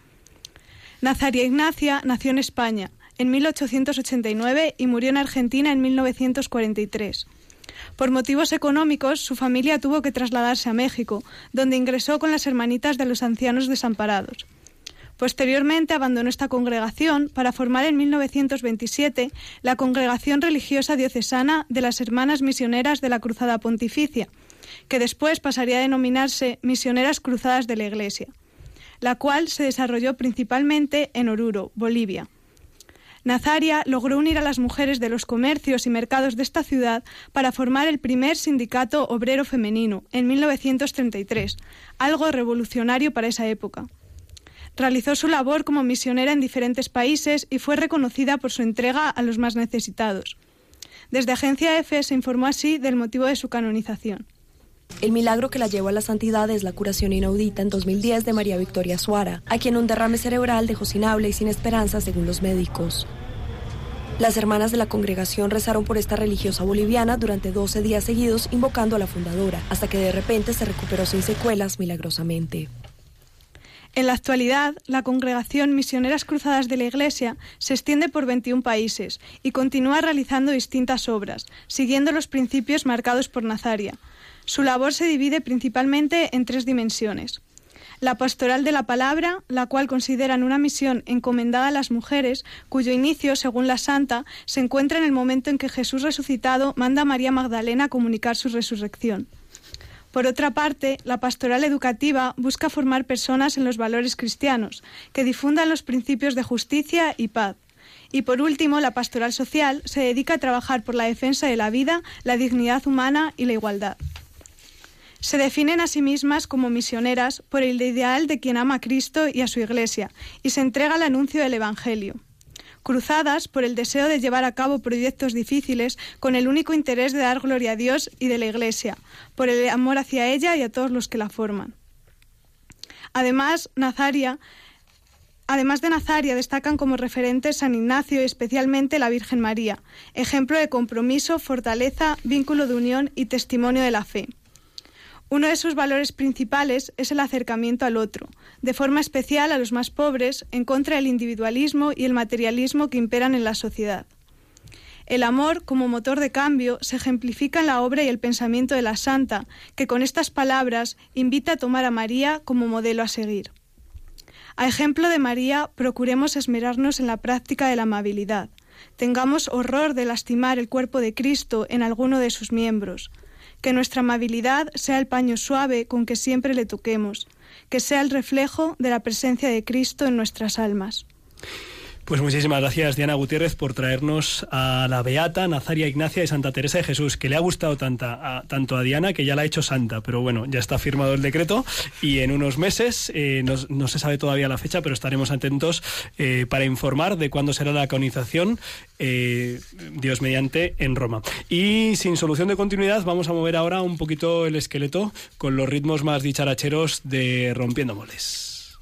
B: Nazaria Ignacia nació en España en 1889 y murió en Argentina en 1943. Por motivos económicos, su familia tuvo que trasladarse a México, donde ingresó con las hermanitas de los ancianos desamparados. Posteriormente abandonó esta congregación para formar en 1927 la Congregación Religiosa Diocesana de las Hermanas Misioneras de la Cruzada Pontificia, que después pasaría a denominarse Misioneras Cruzadas de la Iglesia, la cual se desarrolló principalmente en Oruro, Bolivia. Nazaria logró unir a las mujeres de los comercios y mercados de esta ciudad para formar el primer sindicato obrero femenino en 1933, algo revolucionario para esa época. Realizó su labor como misionera en diferentes países y fue reconocida por su entrega a los más necesitados. Desde Agencia EFE se informó así del motivo de su canonización.
N: El milagro que la llevó a la santidad es la curación inaudita en 2010 de María Victoria Suara, a quien un derrame cerebral dejó sin habla y sin esperanza según los médicos. Las hermanas de la congregación rezaron por esta religiosa boliviana durante 12 días seguidos invocando a la fundadora, hasta que de repente se recuperó sin secuelas milagrosamente.
B: En la actualidad, la congregación Misioneras Cruzadas de la Iglesia se extiende por 21 países y continúa realizando distintas obras, siguiendo los principios marcados por Nazaria. Su labor se divide principalmente en tres dimensiones. La pastoral de la palabra, la cual consideran una misión encomendada a las mujeres, cuyo inicio, según la santa, se encuentra en el momento en que Jesús resucitado manda a María Magdalena a comunicar su resurrección. Por otra parte, la pastoral educativa busca formar personas en los valores cristianos, que difundan los principios de justicia y paz. Y por último, la pastoral social se dedica a trabajar por la defensa de la vida, la dignidad humana y la igualdad. Se definen a sí mismas como misioneras por el ideal de quien ama a Cristo y a su Iglesia, y se entrega el anuncio del Evangelio. Cruzadas por el deseo de llevar a cabo proyectos difíciles con el único interés de dar gloria a Dios y de la Iglesia, por el amor hacia ella y a todos los que la forman. Además, Nazaria Además de Nazaria, destacan como referentes San Ignacio y especialmente la Virgen María, ejemplo de compromiso, fortaleza, vínculo de unión y testimonio de la fe. Uno de sus valores principales es el acercamiento al otro, de forma especial a los más pobres, en contra del individualismo y el materialismo que imperan en la sociedad. El amor, como motor de cambio, se ejemplifica en la obra y el pensamiento de la santa, que con estas palabras invita a tomar a María como modelo a seguir. A ejemplo de María, procuremos esmerarnos en la práctica de la amabilidad. Tengamos horror de lastimar el cuerpo de Cristo en alguno de sus miembros. Que nuestra amabilidad sea el paño suave con que siempre le toquemos. Que sea el reflejo de la presencia de Cristo en nuestras almas.
A: Pues muchísimas gracias Diana Gutiérrez por traernos a la Beata Nazaria Ignacia de Santa Teresa de Jesús, que le ha gustado tanta, a- tanto a Diana que ya la ha hecho santa, pero bueno, ya está firmado el decreto y en unos meses, eh, no, no se sabe todavía la fecha, pero estaremos atentos eh, para informar de cuándo será la canonización, eh, Dios mediante, en Roma. Y sin solución de continuidad, vamos a mover ahora un poquito el esqueleto con los ritmos más dicharacheros de Rompiendo Moles.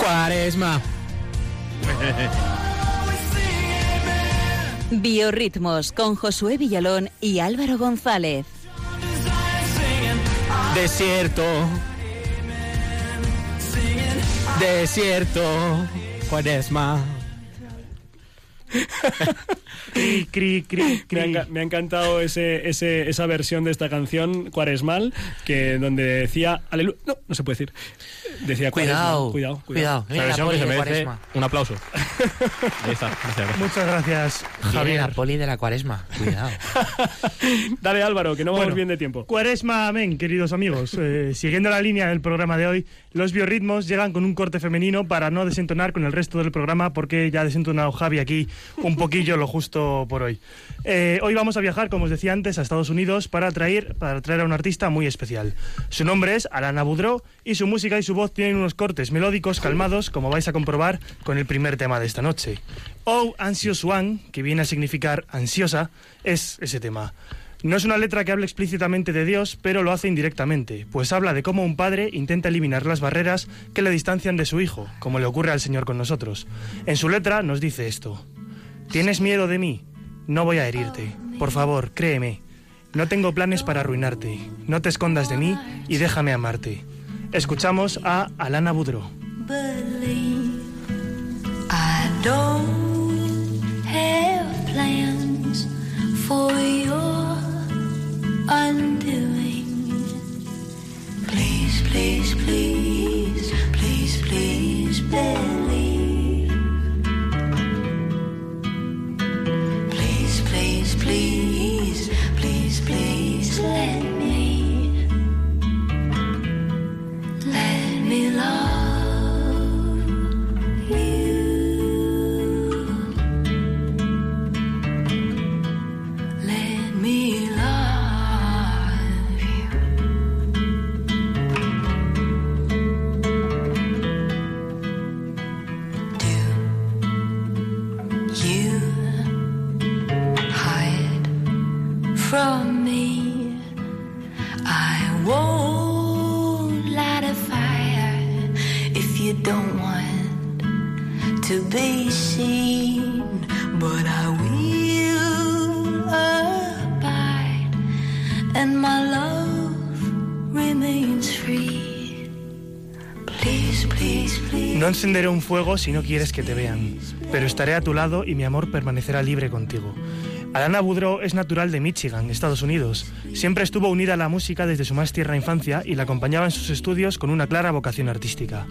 F: Cuaresma.
J: Biorritmos con Josué Villalón y Álvaro González.
F: Desierto. Desierto. Cuaresma.
E: Cri, cri, cri,
A: Me ha, enca- me ha encantado ese, ese- esa versión de esta canción cuaresmal que donde decía aleluya no no se puede decir decía
D: Cuidado,
A: cuaresma. cuidado
D: cuidado.
F: La
D: la
F: que se merece un aplauso. Ahí está. Gracias, gracias.
E: Muchas gracias,
D: Viene
E: Javier.
D: la poli de la cuaresma. Cuidado.
A: dale Álvaro que no vamos
E: Bueno,
A: bien de tiempo
E: Cuaresma, amén, queridos amigos. Eh, siguiendo la línea del programa de hoy, los biorritmos llegan con un corte femenino para no desentonar con el resto del programa, porque ya ha desentonado Javi aquí un poquillo lo justo por hoy. Eh, hoy vamos a viajar, como os decía antes, a Estados Unidos para traer, para traer a un artista muy especial. Su nombre es Alana Boudreau y su música y su voz tienen unos cortes melódicos calmados, como vais a comprobar con el primer tema de esta noche. Oh, Anxious One, que viene a significar ansiosa, es ese tema. No es una letra que hable explícitamente de Dios, pero lo hace indirectamente, pues habla de cómo un padre intenta eliminar las barreras que le distancian de su hijo, como le ocurre al Señor con nosotros. En su letra nos dice esto. ¿Tienes miedo de mí? No voy a herirte. Por favor, créeme. No tengo planes para arruinarte. No te escondas de mí y déjame amarte. Escuchamos a Alana Boudreau.
G: Please, please, please, please, please
E: No encenderé un fuego si no quieres que te vean, pero estaré a tu lado y mi amor permanecerá libre contigo. Alana Boudreau es natural de Michigan, Estados Unidos. Siempre estuvo unida a la música desde su más tierna infancia y la acompañaba en sus estudios con una clara vocación artística.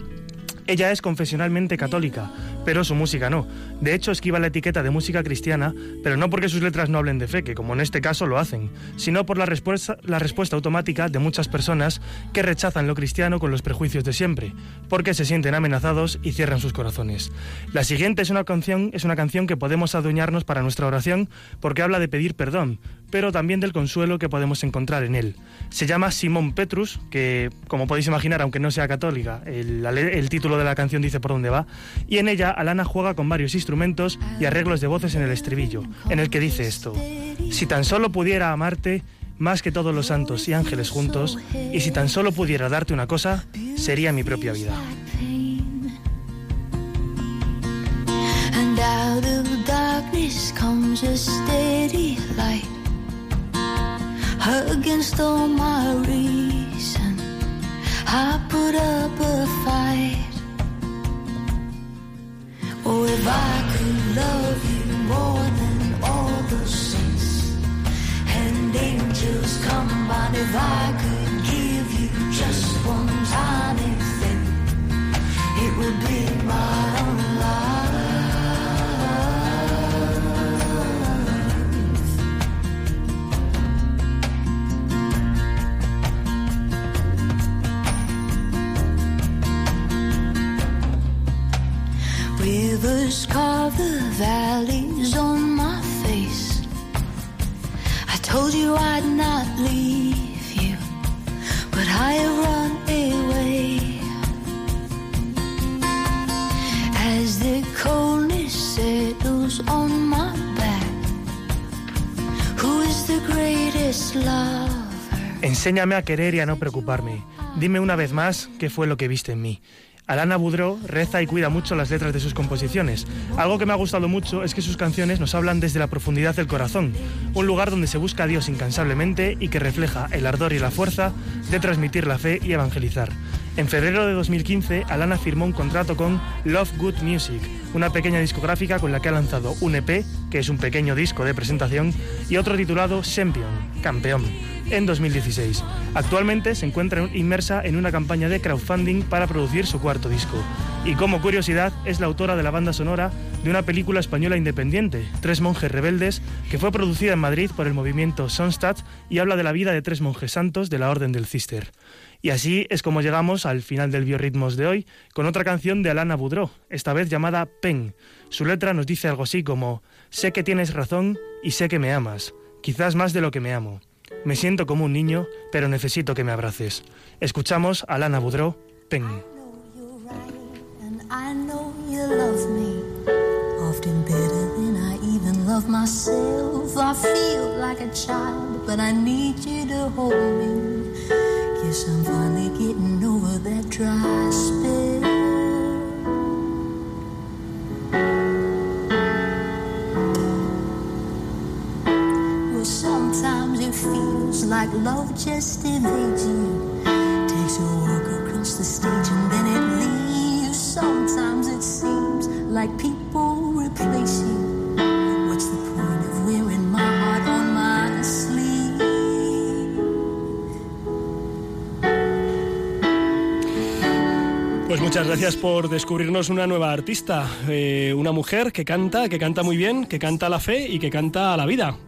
E: Ella es confesionalmente católica, pero su música no. De hecho, esquiva la etiqueta de música cristiana, pero no porque sus letras no hablen de fe, que como en este caso lo hacen, sino por la respuesta, la respuesta automática de muchas personas que rechazan lo cristiano con los prejuicios de siempre, porque se sienten amenazados y cierran sus corazones. La siguiente es una canción, es una canción que podemos adueñarnos para nuestra oración porque habla de pedir perdón, pero también del consuelo que podemos encontrar en él. Se llama Simón Petrus, que como podéis imaginar, aunque no sea católica, el, título de la canción dice por dónde va, y en ella Alana juega con varios instrumentos y arreglos de voces en el estribillo, en el que dice esto, si tan solo pudiera amarte más que todos los santos y ángeles juntos, y si tan solo pudiera darte una cosa, sería mi propia vida.
G: Out of darkness comes a steady light. Against all my reason, I put up a fight. Oh, if I could love you more than all the saints and angels combined, if I could give you just one tiny thing, it would be my own life. Of the valleys on my face. I told you I'd not leave you, but I run away. As the coldness settles on my back, who is the greatest love?
E: Enséñame a querer y a no preocuparme. Dime una vez más qué fue lo que viste en mí. Alana Boudreau reza y cuida mucho las letras de sus composiciones. Algo que me ha gustado mucho es que sus canciones nos hablan desde la profundidad del corazón, un lugar donde se busca a Dios incansablemente y que refleja el ardor y la fuerza de transmitir la fe y evangelizar. En febrero de 2015, Alana firmó un contrato con Love Good Music, una pequeña discográfica con la que ha lanzado un EP, que es un pequeño disco de presentación, y otro titulado Champion, Campeón, en 2016. Actualmente se encuentra inmersa en una campaña de crowdfunding para producir su cuarto disco. Y como curiosidad, es la autora de la banda sonora de una película española independiente, Tres monjes rebeldes, que fue producida en Madrid por el movimiento Sonstadt y habla de la vida de tres monjes santos de la Orden del Cister. Y así es como llegamos al final del Biorritmos de hoy, con otra canción de Alana Boudreau, esta vez llamada Pen. Su letra nos dice algo así como, sé que tienes razón y sé que me amas, quizás más de lo que me amo. Me siento como un niño, pero necesito que me abraces. Escuchamos Alana Boudreau, Pen.
G: Myself. I feel like a child, but I need you to hold me. Guess I'm finally getting over that dry spell. Well, sometimes it feels like love just evades you. Takes a walk across the stage and then it leaves. Sometimes it seems like people replace you.
A: Muchas gracias por descubrirnos una nueva artista, eh, una mujer que canta, que canta muy bien, que canta a la fe y que canta a la vida.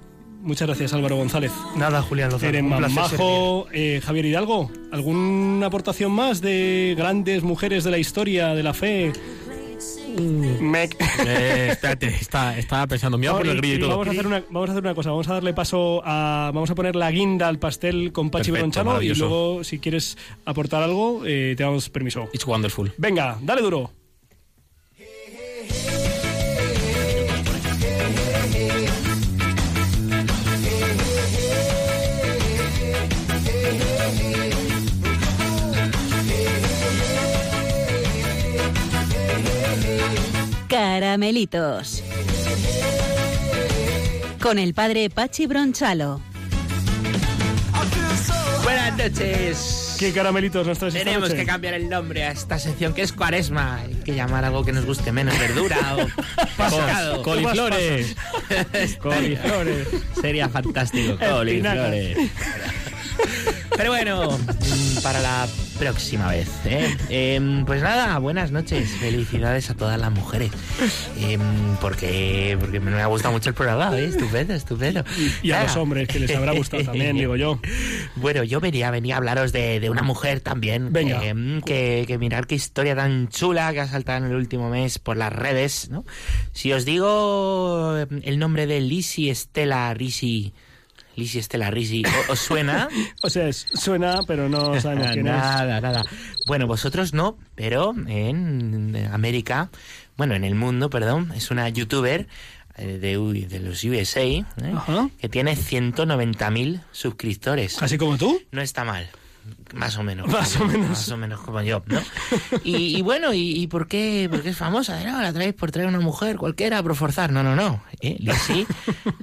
A: Muchas gracias Álvaro González.
E: Nada, Julián Lozano,
A: Eres
E: un
A: más
E: placer
A: majo, eh, Javier Hidalgo. ¿Alguna aportación más de grandes mujeres de la historia de la fe? Mec.
F: Eh, espérate, está- estaba pensando, me iba a poner el grillo y
A: y
F: todo.
A: Vamos a, hacer una, vamos a hacer una cosa, vamos a darle paso a... Vamos a poner la guinda al pastel con Pachi Bronchalo y luego, si quieres aportar algo, eh, te damos permiso.
F: It's wonderful.
A: Venga, dale duro.
J: Caramelitos. Con el padre Pachi Bronchalo.
D: Buenas noches.
A: ¿Qué caramelitos nos traes esta
D: Tenemos
A: noche?
D: que cambiar el nombre a esta sección que es cuaresma. Hay que llamar algo que nos guste menos, verdura o pescado.
F: coliflores.
D: coliflores. Sería fantástico, coliflores. Pero bueno, para la próxima vez. ¿eh? Em, pues nada, buenas noches. Felicidades a todas las mujeres. Em, porque, porque me ha gustado mucho el programa. ¿eh? Estupendo, estupendo.
A: Y a los hombres, que les habrá gustado también, digo yo.
D: Bueno, yo venía, venía a hablaros de, de una mujer también.
A: Venga.
D: Que, mm, que, que mirar qué historia tan chula que ha saltado en el último mes por las redes, ¿no? Si os digo el nombre de Lisi Estela Risi. Lisi Estela Risi, ¿o- ¿os suena?
A: O sea, suena, pero no sabemos quién es.
D: nada, nada. Bueno, vosotros no, pero en América, bueno, en el mundo, perdón, es una youtuber eh, de, de los USA ¿eh? que tiene 190.000 suscriptores.
A: ¿Así como tú?
D: No está mal. Más o menos.
A: Más o menos.
D: Más o menos como yo, ¿no? Y, y bueno, ¿y, y por qué? Porque es famosa. No, la traéis por traer una mujer cualquiera por forzar. No, no, no. ¿eh? Lizzy,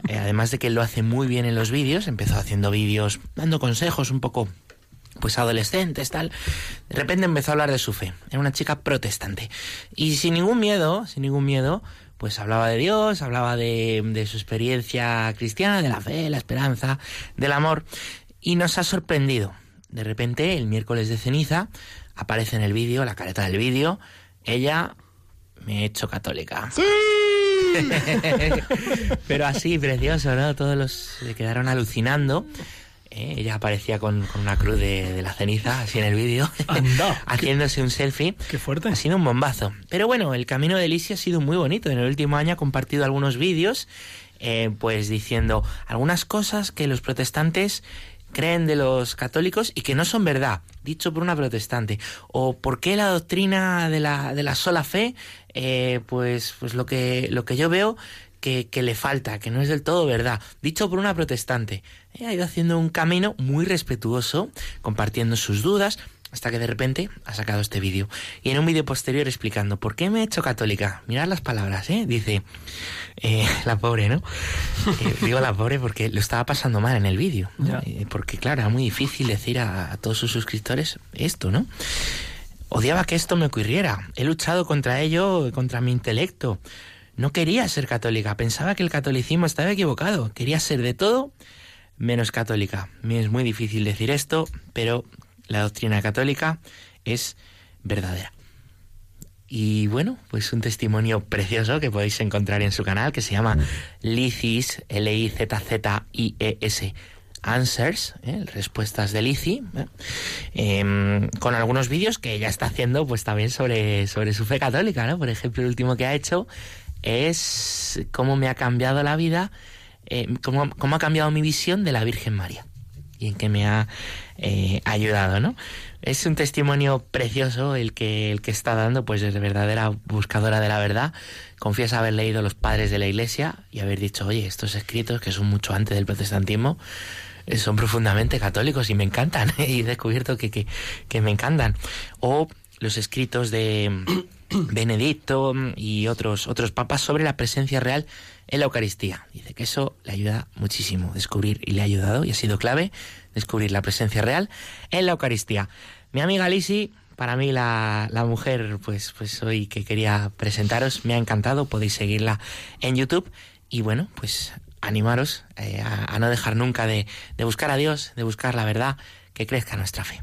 D: eh, además de que lo hace muy bien en los vídeos, empezó haciendo vídeos dando consejos un poco pues adolescentes, tal. De repente empezó a hablar de su fe. Era una chica protestante. Y sin ningún miedo, sin ningún miedo, pues hablaba de Dios, hablaba de, de su experiencia cristiana, de la fe, la esperanza, del amor. Y nos ha sorprendido. De repente, el miércoles de ceniza, aparece en el vídeo, la careta del vídeo, ella me he hecho católica. Pero así, precioso, ¿no? Todos los se quedaron alucinando. ¿eh? Ella aparecía con, con una cruz de, de la ceniza, así en el vídeo, haciéndose un selfie.
A: Qué fuerte.
D: Ha sido un bombazo. Pero bueno, el camino de Lisi ha sido muy bonito. En el último año ha compartido algunos vídeos, eh, pues diciendo algunas cosas que los protestantes creen de los católicos y que no son verdad, dicho por una protestante. O por qué la doctrina de la, de la sola fe, eh, pues, pues lo que, lo que yo veo que, que le falta, que no es del todo verdad, dicho por una protestante. Ha ido haciendo un camino muy respetuoso, compartiendo sus dudas, hasta que de repente ha sacado este vídeo. Y en un vídeo posterior explicando por qué me he hecho católica. Mirad las palabras, ¿eh? Dice, eh, la pobre, ¿no? Eh, digo la pobre porque lo estaba pasando mal en el vídeo. Eh, porque claro, era muy difícil decir a, a todos sus suscriptores esto, ¿no? Odiaba que esto me ocurriera. He luchado contra ello, contra mi intelecto. No quería ser católica. Pensaba que el catolicismo estaba equivocado. Quería ser de todo menos católica. Me es muy difícil decir esto, pero la doctrina católica es verdadera. Y bueno, pues un testimonio precioso que podéis encontrar en su canal que se llama Licis, L-I-Z-Z-I-E-S, Answers, ¿eh? respuestas de Lici, ¿eh? Em, con algunos vídeos que ella está haciendo pues también sobre, sobre su fe católica, ¿no? Por ejemplo, el último que ha hecho es cómo me ha cambiado la vida, eh, cómo, cómo ha cambiado mi visión de la Virgen María y en qué me ha eh, ayudado, ¿no? Es un testimonio precioso el que, el que está dando, pues es verdadera buscadora de la verdad. Confiesa haber leído los padres de la iglesia y haber dicho, oye, estos escritos, que son mucho antes del protestantismo, eh, son profundamente católicos y me encantan. y he descubierto que, que, que me encantan. O los escritos de Benedicto y otros, otros papas sobre la presencia real en la Eucaristía. Dice que eso le ayuda muchísimo descubrir y le ha ayudado y ha sido clave descubrir la presencia real en la Eucaristía. Mi amiga Lisi, para mí la, la mujer, pues, pues hoy que quería presentaros, me ha encantado, podéis seguirla en YouTube y bueno, pues animaros eh, a, a no dejar nunca de, de buscar a Dios, de buscar la verdad, que crezca nuestra fe.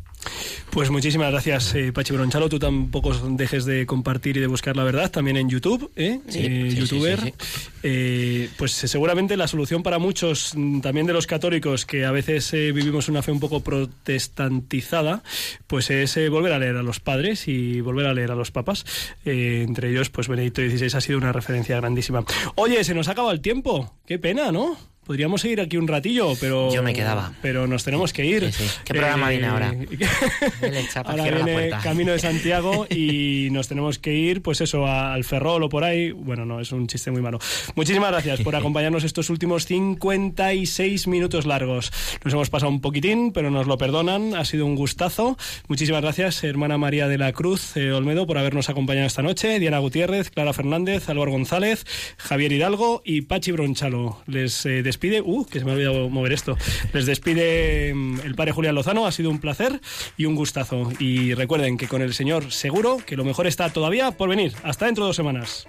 A: Pues muchísimas gracias, eh, Pachi Bronchalo. Tú tampoco dejes de compartir y de buscar la verdad, también en YouTube, ¿eh?
D: Sí,
A: Eh,
D: sí, sí,
A: youtuber.
D: sí,
A: Eh, pues seguramente la solución para muchos, mm, también de los católicos, que a veces eh, vivimos una fe un poco protestantizada, pues es eh, volver a leer a los padres y volver a leer a los papas. Entre ellos, pues Benedicto XVI ha sido una referencia grandísima. Oye, se nos ha acabado el tiempo. Qué pena, ¿no? Podríamos seguir aquí un ratillo, pero...
D: Yo me quedaba.
A: Pero nos tenemos que ir.
D: Sí, sí. ¿Qué programa viene ahora? Chapa,
A: ahora
D: la
A: viene
D: puerta.
A: Camino de Santiago y nos tenemos que ir, pues eso, a- al Ferrol o por ahí. Bueno, no, es un chiste muy malo. Muchísimas gracias por acompañarnos estos últimos 56 minutos largos. Nos hemos pasado un poquitín, pero nos lo perdonan. Ha sido un gustazo. Muchísimas gracias, hermana María de la Cruz eh, Olmedo, por habernos acompañado esta noche. Diana Gutiérrez, Clara Fernández, Álvaro González, Javier Hidalgo y Pachi Bronchalo. Les eh, despide, uh, que se me ha olvidado mover esto. Les despide mm, el padre Julián Lozano. Ha sido un placer y un gustazo. Y recuerden que con el Señor seguro que lo mejor está todavía por venir. Hasta dentro de dos semanas.